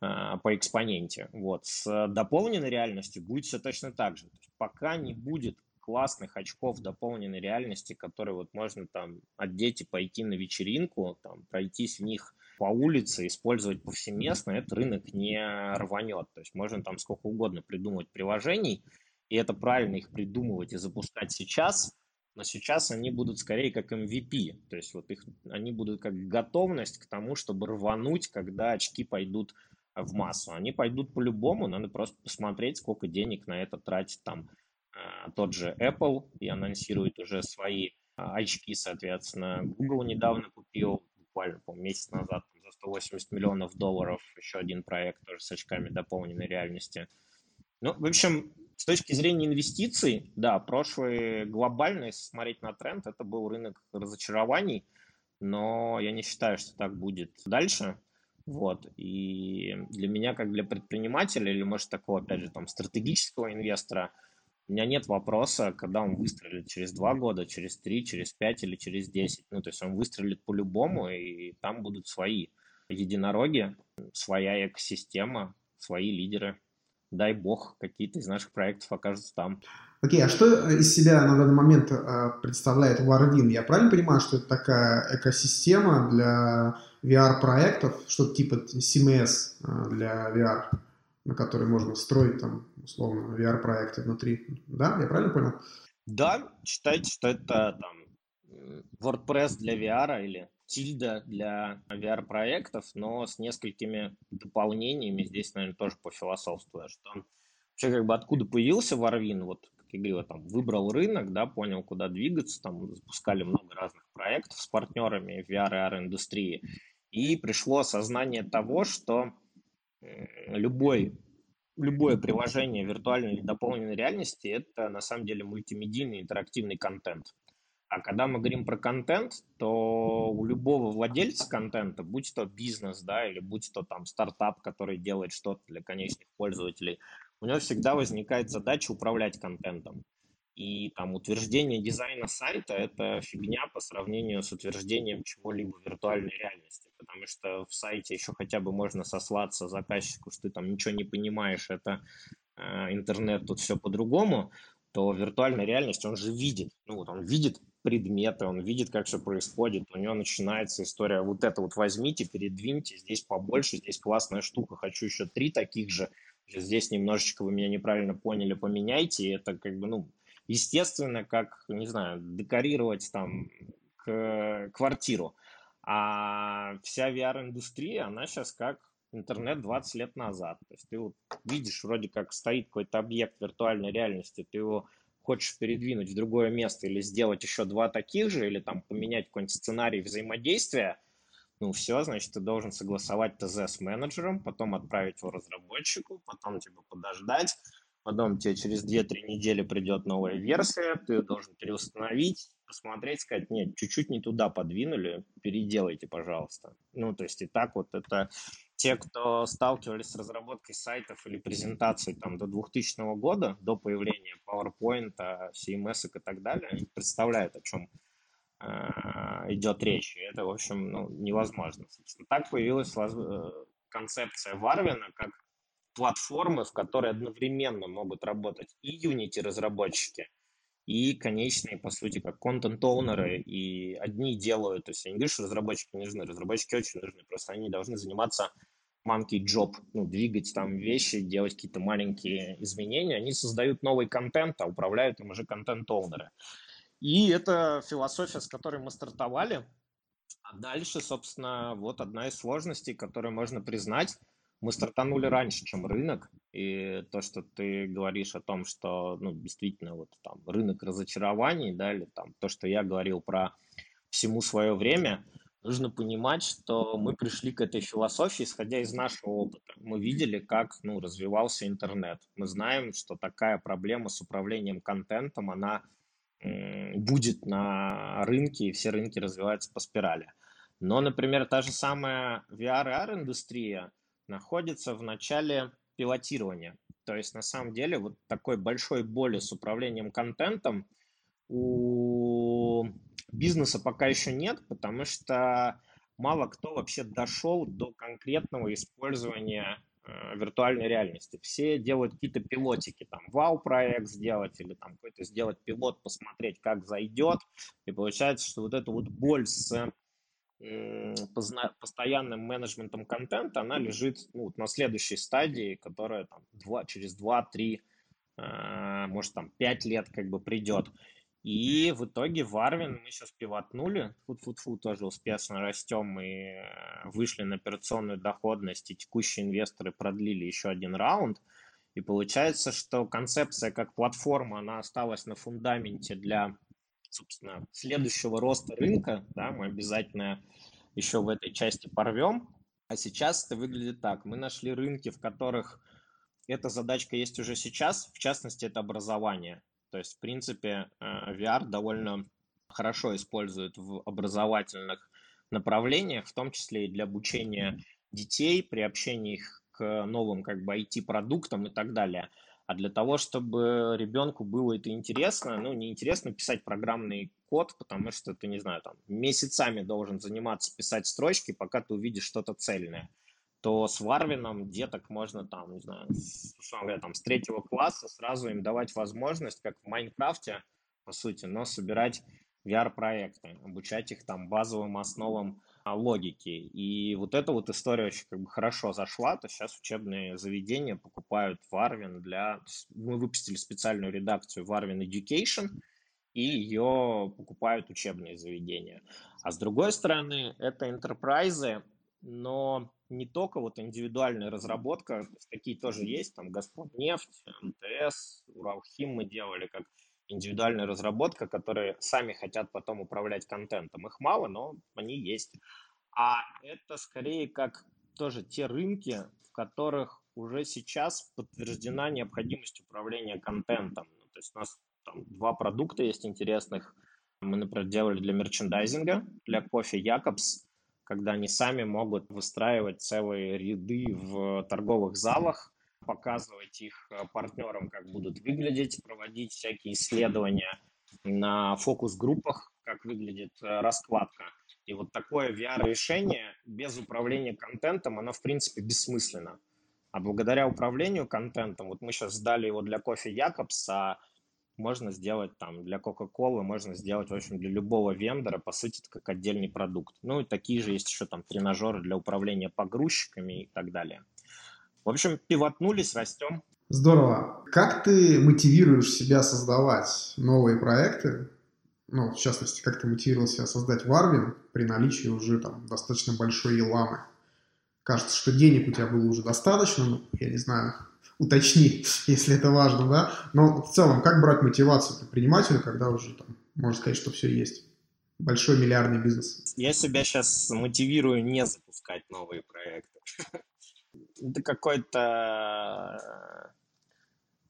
по экспоненте. Вот. С дополненной реальностью будет все точно так же. пока не будет классных очков дополненной реальности, которые вот можно там одеть и пойти на вечеринку, там, пройтись в них по улице, использовать повсеместно, этот рынок не рванет. То есть можно там сколько угодно придумывать приложений, и это правильно их придумывать и запускать сейчас, но сейчас они будут скорее как MVP, то есть вот их, они будут как готовность к тому, чтобы рвануть, когда очки пойдут в массу. Они пойдут по-любому, надо просто посмотреть, сколько денег на это тратит там э, тот же Apple и анонсирует уже свои а, очки, соответственно. Google недавно купил, буквально, по месяц назад, за 180 миллионов долларов еще один проект тоже с очками дополненной реальности. Ну, в общем, с точки зрения инвестиций, да, прошлый глобальный, смотреть на тренд, это был рынок разочарований, но я не считаю, что так будет дальше. Вот. И для меня, как для предпринимателя, или, может, такого, опять же, там, стратегического инвестора, у меня нет вопроса, когда он выстрелит через два года, через три, через пять или через десять. Ну, то есть он выстрелит по-любому, и там будут свои единороги, своя экосистема, свои лидеры. Дай бог, какие-то из наших проектов окажутся там. Окей, okay, а что из себя на данный момент э, представляет Warwin? Я правильно понимаю, что это такая экосистема для VR-проектов, что-то типа CMS э, для VR, на который можно строить там, условно, VR-проекты внутри. Да, я правильно понял? Да, считайте, что это там WordPress для VR или Тильда для VR-проектов, но с несколькими дополнениями. Здесь, наверное, тоже по философству, что вообще как бы откуда появился Warwin, вот как я говорил, там выбрал рынок, да, понял, куда двигаться, там запускали много разных проектов с партнерами VR и индустрии. И пришло осознание того, что любой, любое приложение виртуальной или дополненной реальности – это на самом деле мультимедийный интерактивный контент. А когда мы говорим про контент, то у любого владельца контента, будь то бизнес, да, или будь то там стартап, который делает что-то для конечных пользователей, у него всегда возникает задача управлять контентом. И там утверждение дизайна сайта – это фигня по сравнению с утверждением чего-либо виртуальной реальности. Потому что в сайте еще хотя бы можно сослаться заказчику, что ты там ничего не понимаешь, это э, интернет, тут все по-другому, то виртуальная реальность он же видит. Ну вот он видит предметы, он видит, как все происходит, у него начинается история, вот это вот возьмите, передвиньте, здесь побольше, здесь классная штука, хочу еще три таких же, здесь немножечко вы меня неправильно поняли, поменяйте, и это как бы, ну, естественно, как, не знаю, декорировать там к, квартиру. А вся VR-индустрия, она сейчас как интернет 20 лет назад. То есть ты вот видишь, вроде как стоит какой-то объект виртуальной реальности, ты его хочешь передвинуть в другое место или сделать еще два таких же, или там поменять какой-нибудь сценарий взаимодействия, ну все, значит, ты должен согласовать ТЗ с менеджером, потом отправить его разработчику, потом типа подождать, потом тебе через 2-3 недели придет новая версия, ты ее должен переустановить, посмотреть, сказать, нет, чуть-чуть не туда подвинули, переделайте, пожалуйста. Ну, то есть и так вот это те, кто сталкивались с разработкой сайтов или презентаций там до 2000 года, до появления PowerPoint, CMS и так далее, представляют, о чем э, идет речь. И это, в общем, ну, невозможно. Собственно, так появилась э, концепция Варвина как платформы, в которой одновременно могут работать и Unity-разработчики, и конечные, по сути, как контент-оунеры, и одни делают, то есть я не говорю, что разработчики не нужны, разработчики очень нужны, просто они должны заниматься monkey job, ну, двигать там вещи, делать какие-то маленькие изменения, они создают новый контент, а управляют им уже контент-оунеры. И это философия, с которой мы стартовали. А дальше, собственно, вот одна из сложностей, которую можно признать, мы стартанули раньше, чем рынок, и то, что ты говоришь о том, что, ну, действительно, вот там рынок разочарований, да, или там то, что я говорил про всему свое время, нужно понимать, что мы пришли к этой философии, исходя из нашего опыта. Мы видели, как, ну, развивался интернет. Мы знаем, что такая проблема с управлением контентом, она будет на рынке, и все рынки развиваются по спирали. Но, например, та же самая VR и AR-индустрия – находится в начале пилотирования. То есть на самом деле вот такой большой боли с управлением контентом у бизнеса пока еще нет, потому что мало кто вообще дошел до конкретного использования э, виртуальной реальности. Все делают какие-то пилотики, там, вау-проект сделать или там какой-то сделать пилот, посмотреть, как зайдет. И получается, что вот эту вот боль с постоянным менеджментом контента, она лежит ну, на следующей стадии, которая там, 2, через 2-3, а, может там 5 лет как бы придет. И в итоге в Арвин мы сейчас пивотнули, фу-фу-фу, тоже успешно растем и э, вышли на операционную доходность, и текущие инвесторы продлили еще один раунд. И получается, что концепция как платформа, она осталась на фундаменте для собственно, следующего роста рынка, да, мы обязательно еще в этой части порвем. А сейчас это выглядит так. Мы нашли рынки, в которых эта задачка есть уже сейчас, в частности, это образование. То есть, в принципе, э, VR довольно хорошо используют в образовательных направлениях, в том числе и для обучения детей, при общении их к новым как бы IT-продуктам и так далее. А для того, чтобы ребенку было это интересно, ну, не интересно писать программный код, потому что ты, не знаю, там, месяцами должен заниматься писать строчки, пока ты увидишь что-то цельное то с Варвином деток можно там, не знаю, с, говоря, там, с третьего класса сразу им давать возможность, как в Майнкрафте, по сути, но собирать VR-проекты, обучать их там базовым основам а, логики. И вот эта вот история очень как бы хорошо зашла, то сейчас учебные заведения покупают Warwin для... Мы выпустили специальную редакцию Warwin Education, и ее покупают учебные заведения. А с другой стороны, это интерпрайзы, но не только вот индивидуальная разработка, такие тоже есть, там Газпромнефть, МТС, Уралхим мы делали как индивидуальная разработка, которые сами хотят потом управлять контентом. Их мало, но они есть. А это скорее как тоже те рынки, в которых уже сейчас подтверждена необходимость управления контентом. Ну, то есть у нас там два продукта есть интересных. Мы, например, делали для мерчендайзинга, для кофе Якобс, когда они сами могут выстраивать целые ряды в торговых залах, показывать их э, партнерам, как будут выглядеть, проводить всякие исследования на фокус-группах, как выглядит э, раскладка. И вот такое VR-решение без управления контентом, оно в принципе бессмысленно. А благодаря управлению контентом, вот мы сейчас сдали его для кофе Якобс, а можно сделать там для Coca-Cola, можно сделать, в общем, для любого вендора, по сути, это как отдельный продукт. Ну и такие же есть еще там тренажеры для управления погрузчиками и так далее. В общем, пивотнулись, растем. Здорово. Как ты мотивируешь себя создавать новые проекты? Ну, в частности, как ты мотивировал себя создать Варвин при наличии уже там достаточно большой еламы? Кажется, что денег у тебя было уже достаточно, ну, я не знаю, уточни, если это важно, да. Но в целом, как брать мотивацию предпринимателя, когда уже там, можно сказать, что все есть? Большой миллиардный бизнес. Я себя сейчас мотивирую не запускать новые проекты. Это какой-то,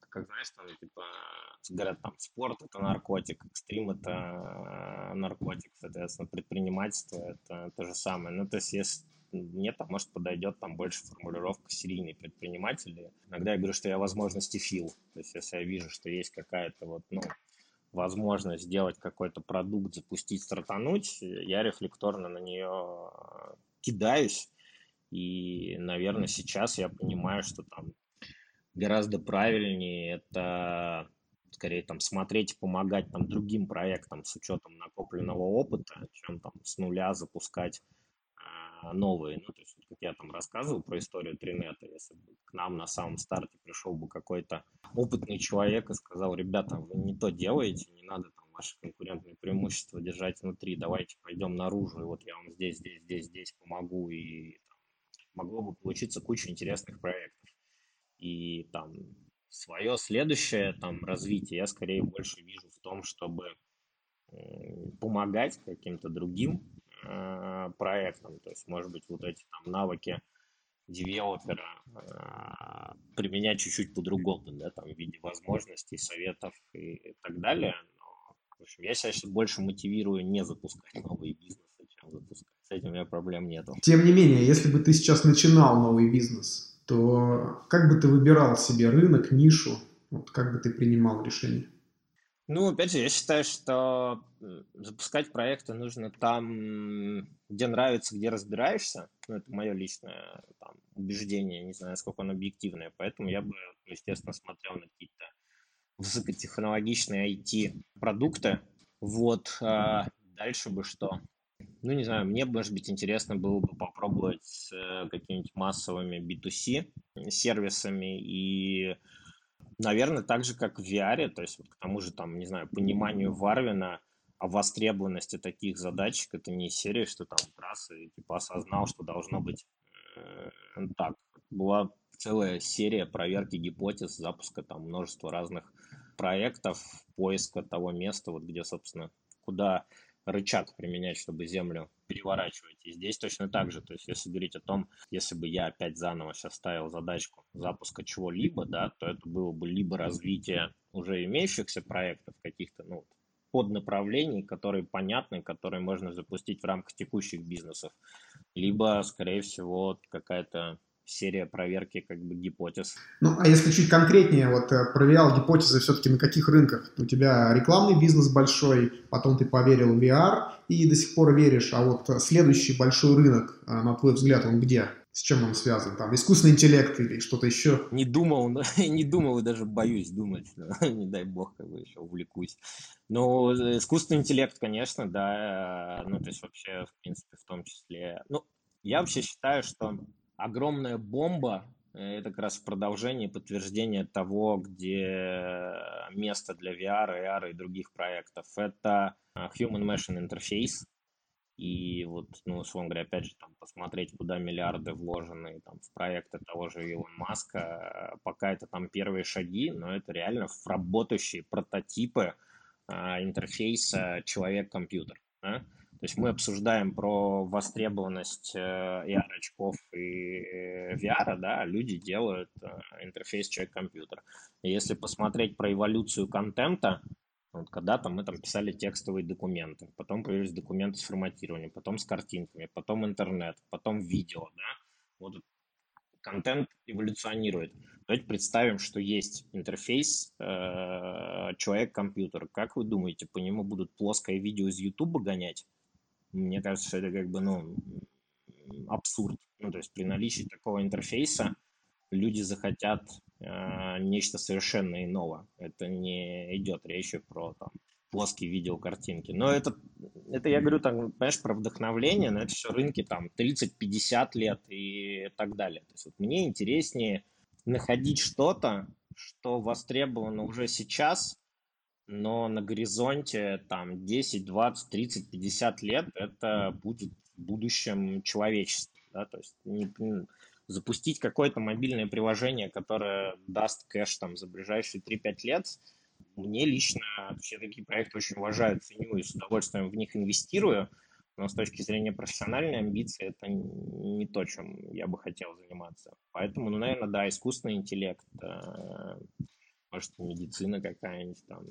как знаешь, там, типа, говорят, там, спорт это наркотик, экстрим это наркотик, соответственно, предпринимательство это то же самое. Ну, то есть, если нет, а может подойдет там больше формулировка серийный предприниматель. Иногда я говорю, что я возможности фил. То есть если я вижу, что есть какая-то вот, ну, возможность сделать какой-то продукт, запустить, стартануть, я рефлекторно на нее кидаюсь. И, наверное, сейчас я понимаю, что там гораздо правильнее это скорее там смотреть и помогать там другим проектам с учетом накопленного опыта, чем там с нуля запускать новые. Ну, то есть, как я там рассказывал про историю Тринета, если бы к нам на самом старте пришел бы какой-то опытный человек и сказал, ребята, вы не то делаете, не надо там ваши конкурентные преимущества держать внутри, давайте пойдем наружу, и вот я вам здесь, здесь, здесь, здесь помогу, и там, могло бы получиться куча интересных проектов. И там свое следующее там развитие я скорее больше вижу в том, чтобы помогать каким-то другим Э. То есть, может быть, вот эти там навыки девелопера э, применять чуть-чуть по-другому, да, там, в виде возможностей, советов и так далее. Но, в общем, я сейчас больше мотивирую не запускать новые бизнесы, чем запускать. С этим у меня проблем нету. Тем не менее, если бы ты сейчас начинал новый бизнес, то как бы ты выбирал себе рынок, нишу, вот как бы ты принимал решение? Ну, опять же, я считаю, что запускать проекты нужно там, где нравится, где разбираешься. Ну, это мое личное там, убеждение, не знаю, насколько оно объективное. Поэтому я бы, естественно, смотрел на какие-то высокотехнологичные IT-продукты. Вот. А дальше бы что? Ну, не знаю, мне, может быть, интересно было бы попробовать с э, какими-нибудь массовыми B2C сервисами и Наверное, так же, как в VR, то есть вот к тому же, там, не знаю, пониманию Варвина о востребованности таких задачек, это не серия, что там раз и типа осознал, что должно быть э, так. Была целая серия проверки гипотез, запуска там множества разных проектов, поиска того места, вот где, собственно, куда рычаг применять, чтобы землю переворачивать. И здесь точно так же. То есть, если говорить о том, если бы я опять заново сейчас ставил задачку запуска чего-либо, да, то это было бы либо развитие уже имеющихся проектов, каких-то, ну, поднаправлений, которые понятны, которые можно запустить в рамках текущих бизнесов, либо, скорее всего, какая-то серия проверки как бы гипотез. Ну, а если чуть конкретнее, вот э, проверял гипотезы все-таки на каких рынках? У тебя рекламный бизнес большой, потом ты поверил в VR и до сих пор веришь, а вот следующий большой рынок, э, на твой взгляд, он где? С чем он связан? Там искусственный интеллект или что-то еще? Не думал, не думал и даже боюсь думать, не дай бог, как бы еще увлекусь. Ну, искусственный интеллект, конечно, да, ну, то есть вообще, в принципе, в том числе. Ну, я вообще считаю, что огромная бомба э, это как раз продолжение, подтверждение того, где место для VR, AR и других проектов. Это э, Human Machine Interface. И вот, ну, условно говоря, опять же, там, посмотреть, куда миллиарды вложены там, в проекты того же Илон Маска, э, пока это там первые шаги, но это реально работающие прототипы интерфейса человек-компьютер. Да? То есть мы обсуждаем про востребованность AR-очков э, и VR, э, да, а люди делают э, интерфейс человек-компьютер. Если посмотреть про эволюцию контента, Вот когда-то мы там писали текстовые документы, потом появились документы с форматированием, потом с картинками, потом интернет, потом видео, да. Вот контент эволюционирует. Давайте представим, что есть интерфейс э, человек-компьютер. Как вы думаете, по нему будут плоское видео из YouTube гонять? Мне кажется, что это как бы, ну, абсурд. Ну, то есть при наличии такого интерфейса люди захотят э, нечто совершенно иного. Это не идет речи про там, плоские видеокартинки. Но это, это я говорю, там, понимаешь, про вдохновление, но это все рынки там 30-50 лет и так далее. То есть вот мне интереснее находить что-то, что востребовано уже сейчас, но на горизонте там 10, 20, 30, 50 лет это будет в будущем человечества. Да? То есть не, запустить какое-то мобильное приложение, которое даст кэш там за ближайшие 3-5 лет, мне лично все такие проекты очень уважаю, ценю и с удовольствием в них инвестирую, но с точки зрения профессиональной амбиции это не то, чем я бы хотел заниматься. Поэтому, ну, наверное, да, искусственный интеллект, э, может, медицина какая-нибудь там,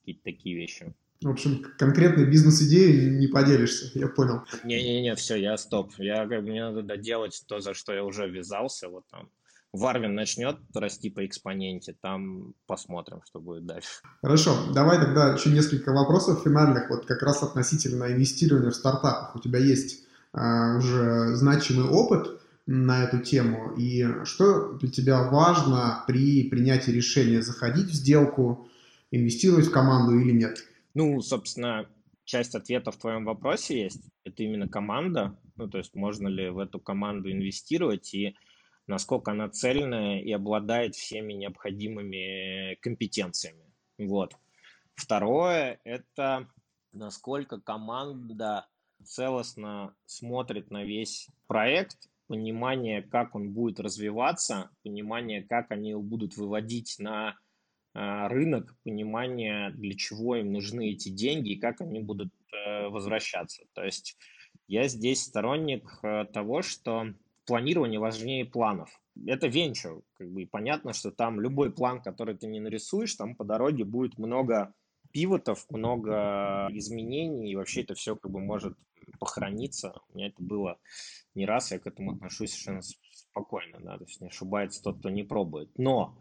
какие-то такие вещи. В общем, конкретной бизнес-идеи не поделишься, я понял. Не-не-не, все, я стоп. Я, мне надо доделать то, за что я уже ввязался. Вот там Варвин начнет расти по экспоненте, там посмотрим, что будет дальше. Хорошо, давай тогда еще несколько вопросов финальных, вот как раз относительно инвестирования в стартапах. У тебя есть а, уже значимый опыт на эту тему, и что для тебя важно при принятии решения заходить в сделку, инвестировать в команду или нет? Ну, собственно, часть ответа в твоем вопросе есть. Это именно команда. Ну, то есть можно ли в эту команду инвестировать и насколько она цельная и обладает всеми необходимыми компетенциями. Вот. Второе – это насколько команда целостно смотрит на весь проект, понимание, как он будет развиваться, понимание, как они его будут выводить на а, рынок, понимание, для чего им нужны эти деньги и как они будут э, возвращаться. То есть я здесь сторонник э, того, что планирование важнее планов. Это венчур, как бы, и понятно, что там любой план, который ты не нарисуешь, там по дороге будет много пивотов, много изменений, и вообще это все как бы может похорониться. У меня это было не раз, я к этому отношусь совершенно спокойно, да, то есть не ошибается тот, кто не пробует. Но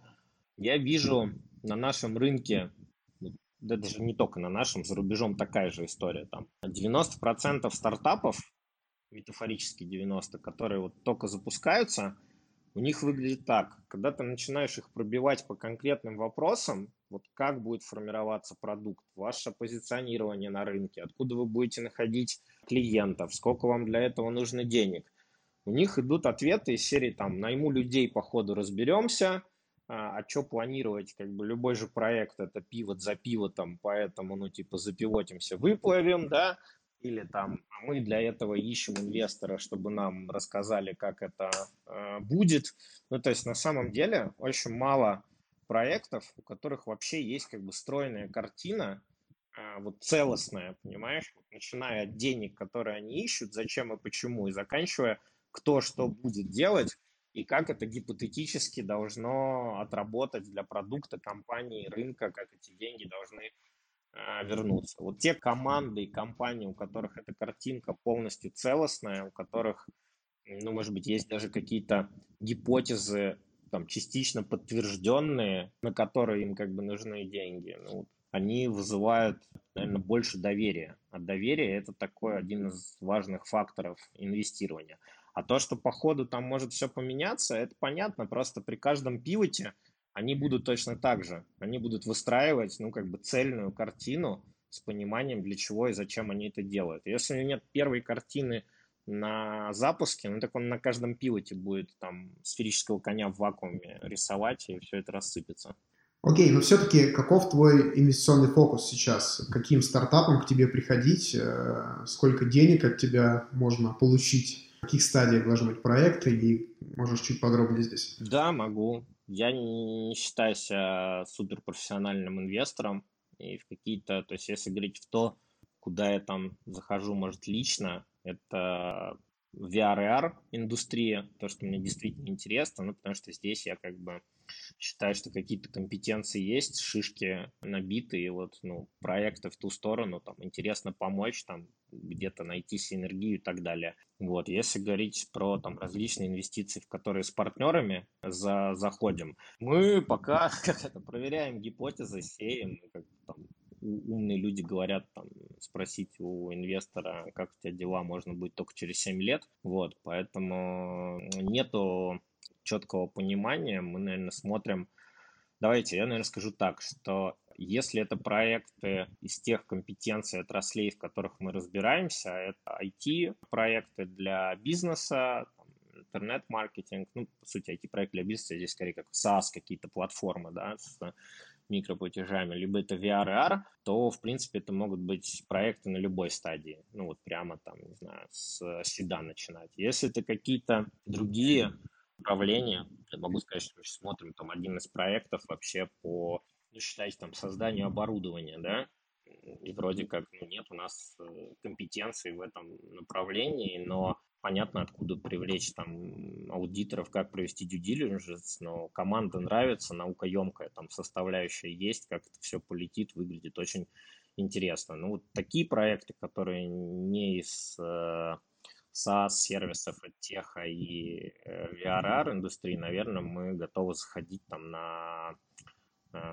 я вижу на нашем рынке, да даже не только на нашем, за рубежом такая же история. Там 90% стартапов, метафорически 90, которые вот только запускаются, у них выглядит так. Когда ты начинаешь их пробивать по конкретным вопросам, вот как будет формироваться продукт, ваше позиционирование на рынке, откуда вы будете находить клиентов, сколько вам для этого нужно денег, у них идут ответы из серии там «найму людей, по ходу разберемся», а, а что планировать, как бы любой же проект это пивот за пивотом, поэтому, ну, типа, запивотимся, выплывем, да, или там а мы для этого ищем инвестора, чтобы нам рассказали, как это э, будет. Ну, то есть на самом деле очень мало проектов, у которых вообще есть как бы стройная картина, э, вот целостная, понимаешь, начиная от денег, которые они ищут, зачем и почему, и заканчивая, кто что будет делать, и как это гипотетически должно отработать для продукта, компании, рынка, как эти деньги должны э, вернуться. Вот те команды и компании, у которых эта картинка полностью целостная, у которых, ну, может быть, есть даже какие-то гипотезы, там, частично подтвержденные, на которые им как бы нужны деньги, ну, они вызывают, наверное, больше доверия. А доверие – это такой один из важных факторов инвестирования. А то, что по ходу там может все поменяться, это понятно. Просто при каждом пивоте они будут точно так же. Они будут выстраивать, ну, как бы цельную картину с пониманием, для чего и зачем они это делают. Если нет первой картины на запуске, ну, так он на каждом пивоте будет там сферического коня в вакууме рисовать, и все это рассыпется. Окей, но все-таки каков твой инвестиционный фокус сейчас? Каким стартапам к тебе приходить? Э, сколько денег от тебя можно получить? В каких стадиях должен быть проект, и можешь чуть подробнее здесь? Да, могу. Я не считаю себя суперпрофессиональным инвестором, и в какие-то, то есть если говорить в то, куда я там захожу, может, лично, это VR индустрия, то, что мне действительно интересно, ну, потому что здесь я как бы считаю, что какие-то компетенции есть, шишки набиты, и вот, ну, проекты в ту сторону, там, интересно помочь, там, где-то найти синергию и так далее. Вот, если говорить про, там, различные инвестиции, в которые с партнерами за, заходим, мы пока, как это, проверяем гипотезы, сеем, как, там, умные люди говорят, там, спросить у инвестора, как у тебя дела, можно будет только через 7 лет. Вот, поэтому нету четкого понимания. Мы, наверное, смотрим... Давайте, я, наверное, скажу так, что если это проекты из тех компетенций отраслей, в которых мы разбираемся, это IT-проекты для бизнеса, интернет-маркетинг, ну, по сути, IT-проект для бизнеса, здесь скорее как SaaS, какие-то платформы, да, микроплатежами, либо это VR, то, в принципе, это могут быть проекты на любой стадии. Ну, вот прямо там, не знаю, с седа начинать. Если это какие-то другие направления, я могу сказать, что мы сейчас смотрим там один из проектов вообще по, ну, считайте, там, созданию оборудования, да, и вроде как ну, нет у нас э, компетенции в этом направлении, но понятно, откуда привлечь там аудиторов, как провести due diligence, но команда нравится, наукоемкая там составляющая есть, как это все полетит, выглядит очень интересно. Ну, вот такие проекты, которые не из э, SaaS-сервисов, ad tech а и э, VR, AR индустрии, наверное, мы готовы заходить там на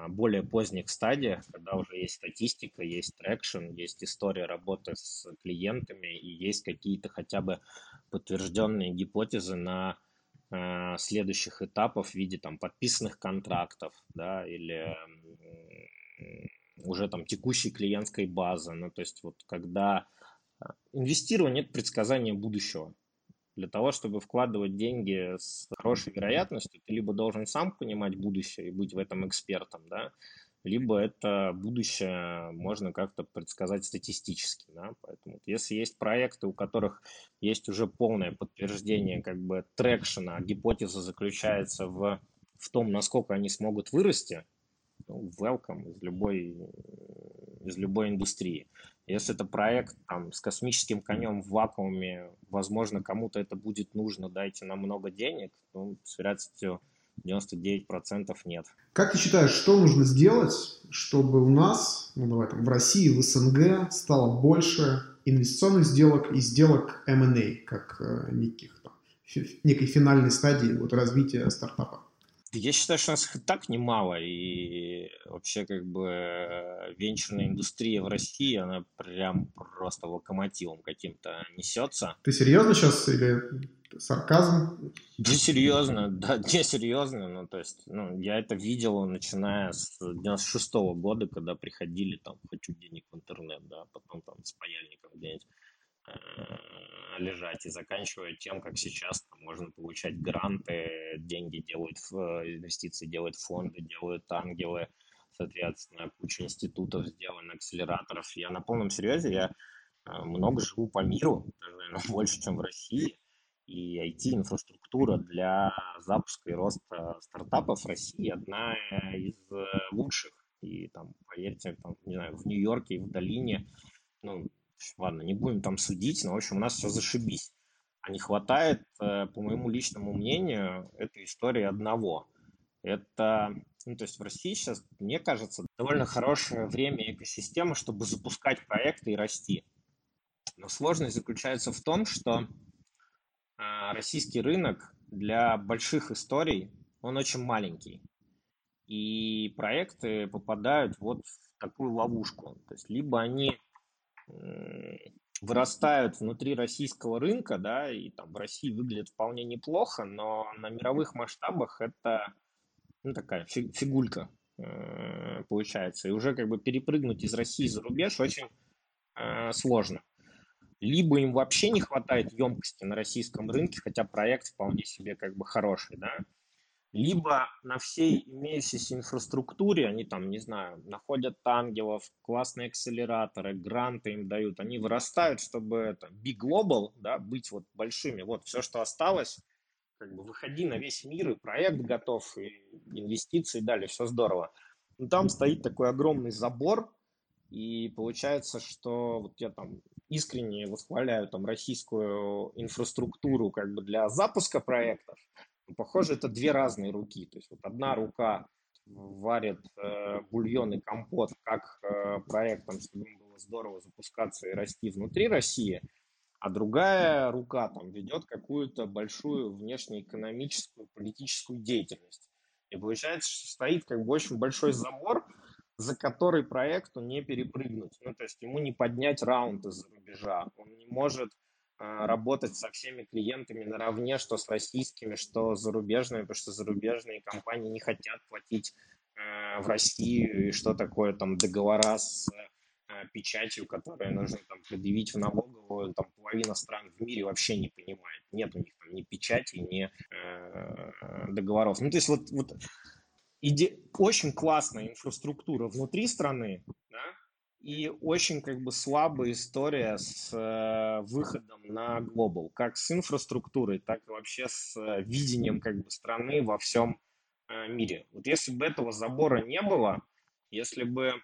более поздних стадиях, когда уже есть статистика, есть traction, есть история работы с клиентами и есть какие-то хотя бы подтвержденные гипотезы на э, следующих этапов в виде там подписанных контрактов, да, или уже там текущей клиентской базы. Ну, то есть вот когда э, инвестирование – это предсказание будущего. Для того, чтобы вкладывать деньги с хорошей вероятностью, ты либо должен сам понимать будущее и быть в этом экспертом, да, либо это будущее можно как-то предсказать статистически. Да? Поэтому если есть проекты, у которых есть уже полное подтверждение как бы трекшена, гипотеза заключается в, в том, насколько они смогут вырасти, ну, welcome из любой, из любой индустрии. Если это проект там, с космическим конем в вакууме, возможно, кому-то это будет нужно, дайте нам много денег, ну, с вероятностью 99% нет. Как ты считаешь, что нужно сделать, чтобы у нас, ну давай там, в России, в СНГ стало больше инвестиционных сделок и сделок M&A, как э, неких, там, некой финальной стадии вот, развития стартапа? Я считаю, что у нас их так немало, и вообще как бы венчурная индустрия в России, она прям просто локомотивом каким-то несется. Ты серьезно сейчас или сарказм? Да серьезно, да, не серьезно, ну то есть, ну я это видел, начиная с 96 -го года, когда приходили там, хочу денег в интернет, да, потом там с паяльником где-нибудь лежать и заканчивая тем, как сейчас там, можно получать гранты, деньги делают, инвестиции делают фонды, делают ангелы, соответственно, куча институтов сделано, акселераторов. Я на полном серьезе, я э, много живу по миру, даже, наверное, больше, чем в России, и IT-инфраструктура для запуска и роста стартапов в России одна из э, лучших. И там, поверьте, там, не знаю, в Нью-Йорке и в долине, ну, ладно, не будем там судить, но, в общем, у нас все зашибись. А не хватает, э, по моему личному мнению, этой истории одного. Это, ну, то есть в России сейчас, мне кажется, довольно хорошее время экосистемы, чтобы запускать проекты и расти. Но сложность заключается в том, что э, российский рынок для больших историй, он очень маленький. И проекты попадают вот в такую ловушку. То есть либо они вырастают внутри российского рынка, да, и там в России выглядит вполне неплохо, но на мировых масштабах это ну, такая фигулька э, получается. И уже как бы перепрыгнуть из России за рубеж очень э, сложно. Либо им вообще не хватает емкости на российском рынке, хотя проект вполне себе как бы хороший, да, либо на всей имеющейся инфраструктуре, они там, не знаю, находят ангелов, классные акселераторы, гранты им дают, они вырастают, чтобы это, big global, да, быть вот большими. Вот все, что осталось, как бы выходи на весь мир, и проект готов, и инвестиции дали, все здорово. Но там стоит такой огромный забор, и получается, что вот я там искренне восхваляю там российскую инфраструктуру как бы для запуска проектов, похоже, это две разные руки. То есть вот одна рука варит э, бульон и компот как э, проектом, чтобы им было здорово запускаться и расти внутри России, а другая рука там ведет какую-то большую внешнеэкономическую, политическую деятельность. И получается, что стоит как бы очень большой забор, за который проекту не перепрыгнуть. Ну, то есть ему не поднять раунд из-за рубежа. Он не может работать со всеми клиентами наравне, что с российскими, что с зарубежными, потому что зарубежные компании не хотят платить э, в Россию, и что такое там договора с э, печатью, которые нужно там предъявить в налоговую, там половина стран в мире вообще не понимает. Нет у них там ни печати, ни э, договоров. Ну, то есть вот, вот иде... очень классная инфраструктура внутри страны, да, и очень как бы слабая история с э, выходом на глобал, как с инфраструктурой, так и вообще с э, видением как бы страны во всем э, мире. Вот если бы этого забора не было, если бы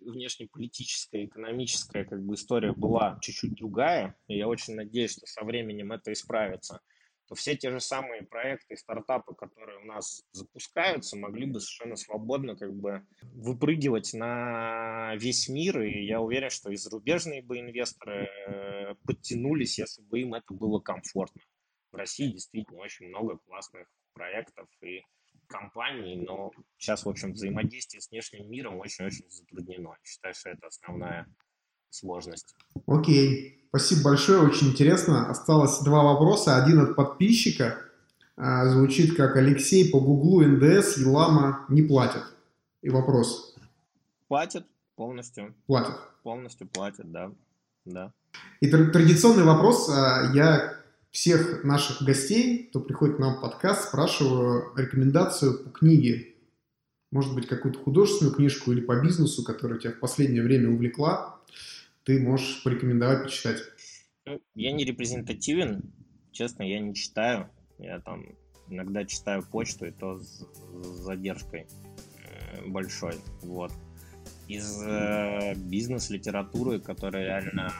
внешнеполитическая, экономическая как бы история была чуть-чуть другая, и я очень надеюсь, что со временем это исправится – то все те же самые проекты стартапы, которые у нас запускаются, могли бы совершенно свободно как бы выпрыгивать на весь мир, и я уверен, что и зарубежные бы инвесторы э, подтянулись, если бы им это было комфортно. В России действительно очень много классных проектов и компаний, но сейчас, в общем, взаимодействие с внешним миром очень-очень затруднено. Считаю, что это основная сложность. Окей, спасибо большое, очень интересно. Осталось два вопроса. Один от подписчика. А, звучит как Алексей по Гуглу НДС Елама не платят. И вопрос. Платят полностью. Платят. Полностью платят, да. да. И традиционный вопрос. А, я всех наших гостей, кто приходит к нам в подкаст, спрашиваю рекомендацию по книге. Может быть, какую-то художественную книжку или по бизнесу, которая тебя в последнее время увлекла ты можешь порекомендовать почитать? Ну, я не репрезентативен, честно, я не читаю. Я там иногда читаю почту, и то с задержкой э, большой. Вот. Из э, бизнес-литературы, которую реально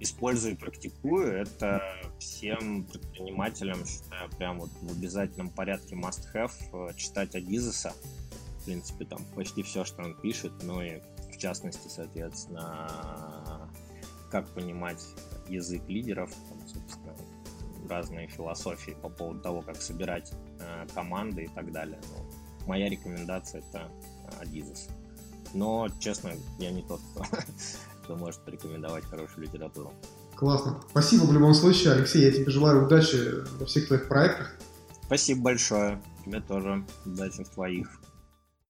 использую и практикую, это всем предпринимателям, считаю, прям вот в обязательном порядке must-have э, читать Адизеса. В принципе, там почти все, что он пишет, ну и частности, соответственно, как понимать язык лидеров, там, собственно, разные философии по поводу того, как собирать э, команды и так далее. Но моя рекомендация это Адизес. Но, честно, я не тот, кто, кто может порекомендовать хорошую литературу. Классно. Спасибо в любом случае, Алексей. Я тебе желаю удачи во всех твоих проектах. Спасибо большое. Тебе тоже удачи в твоих.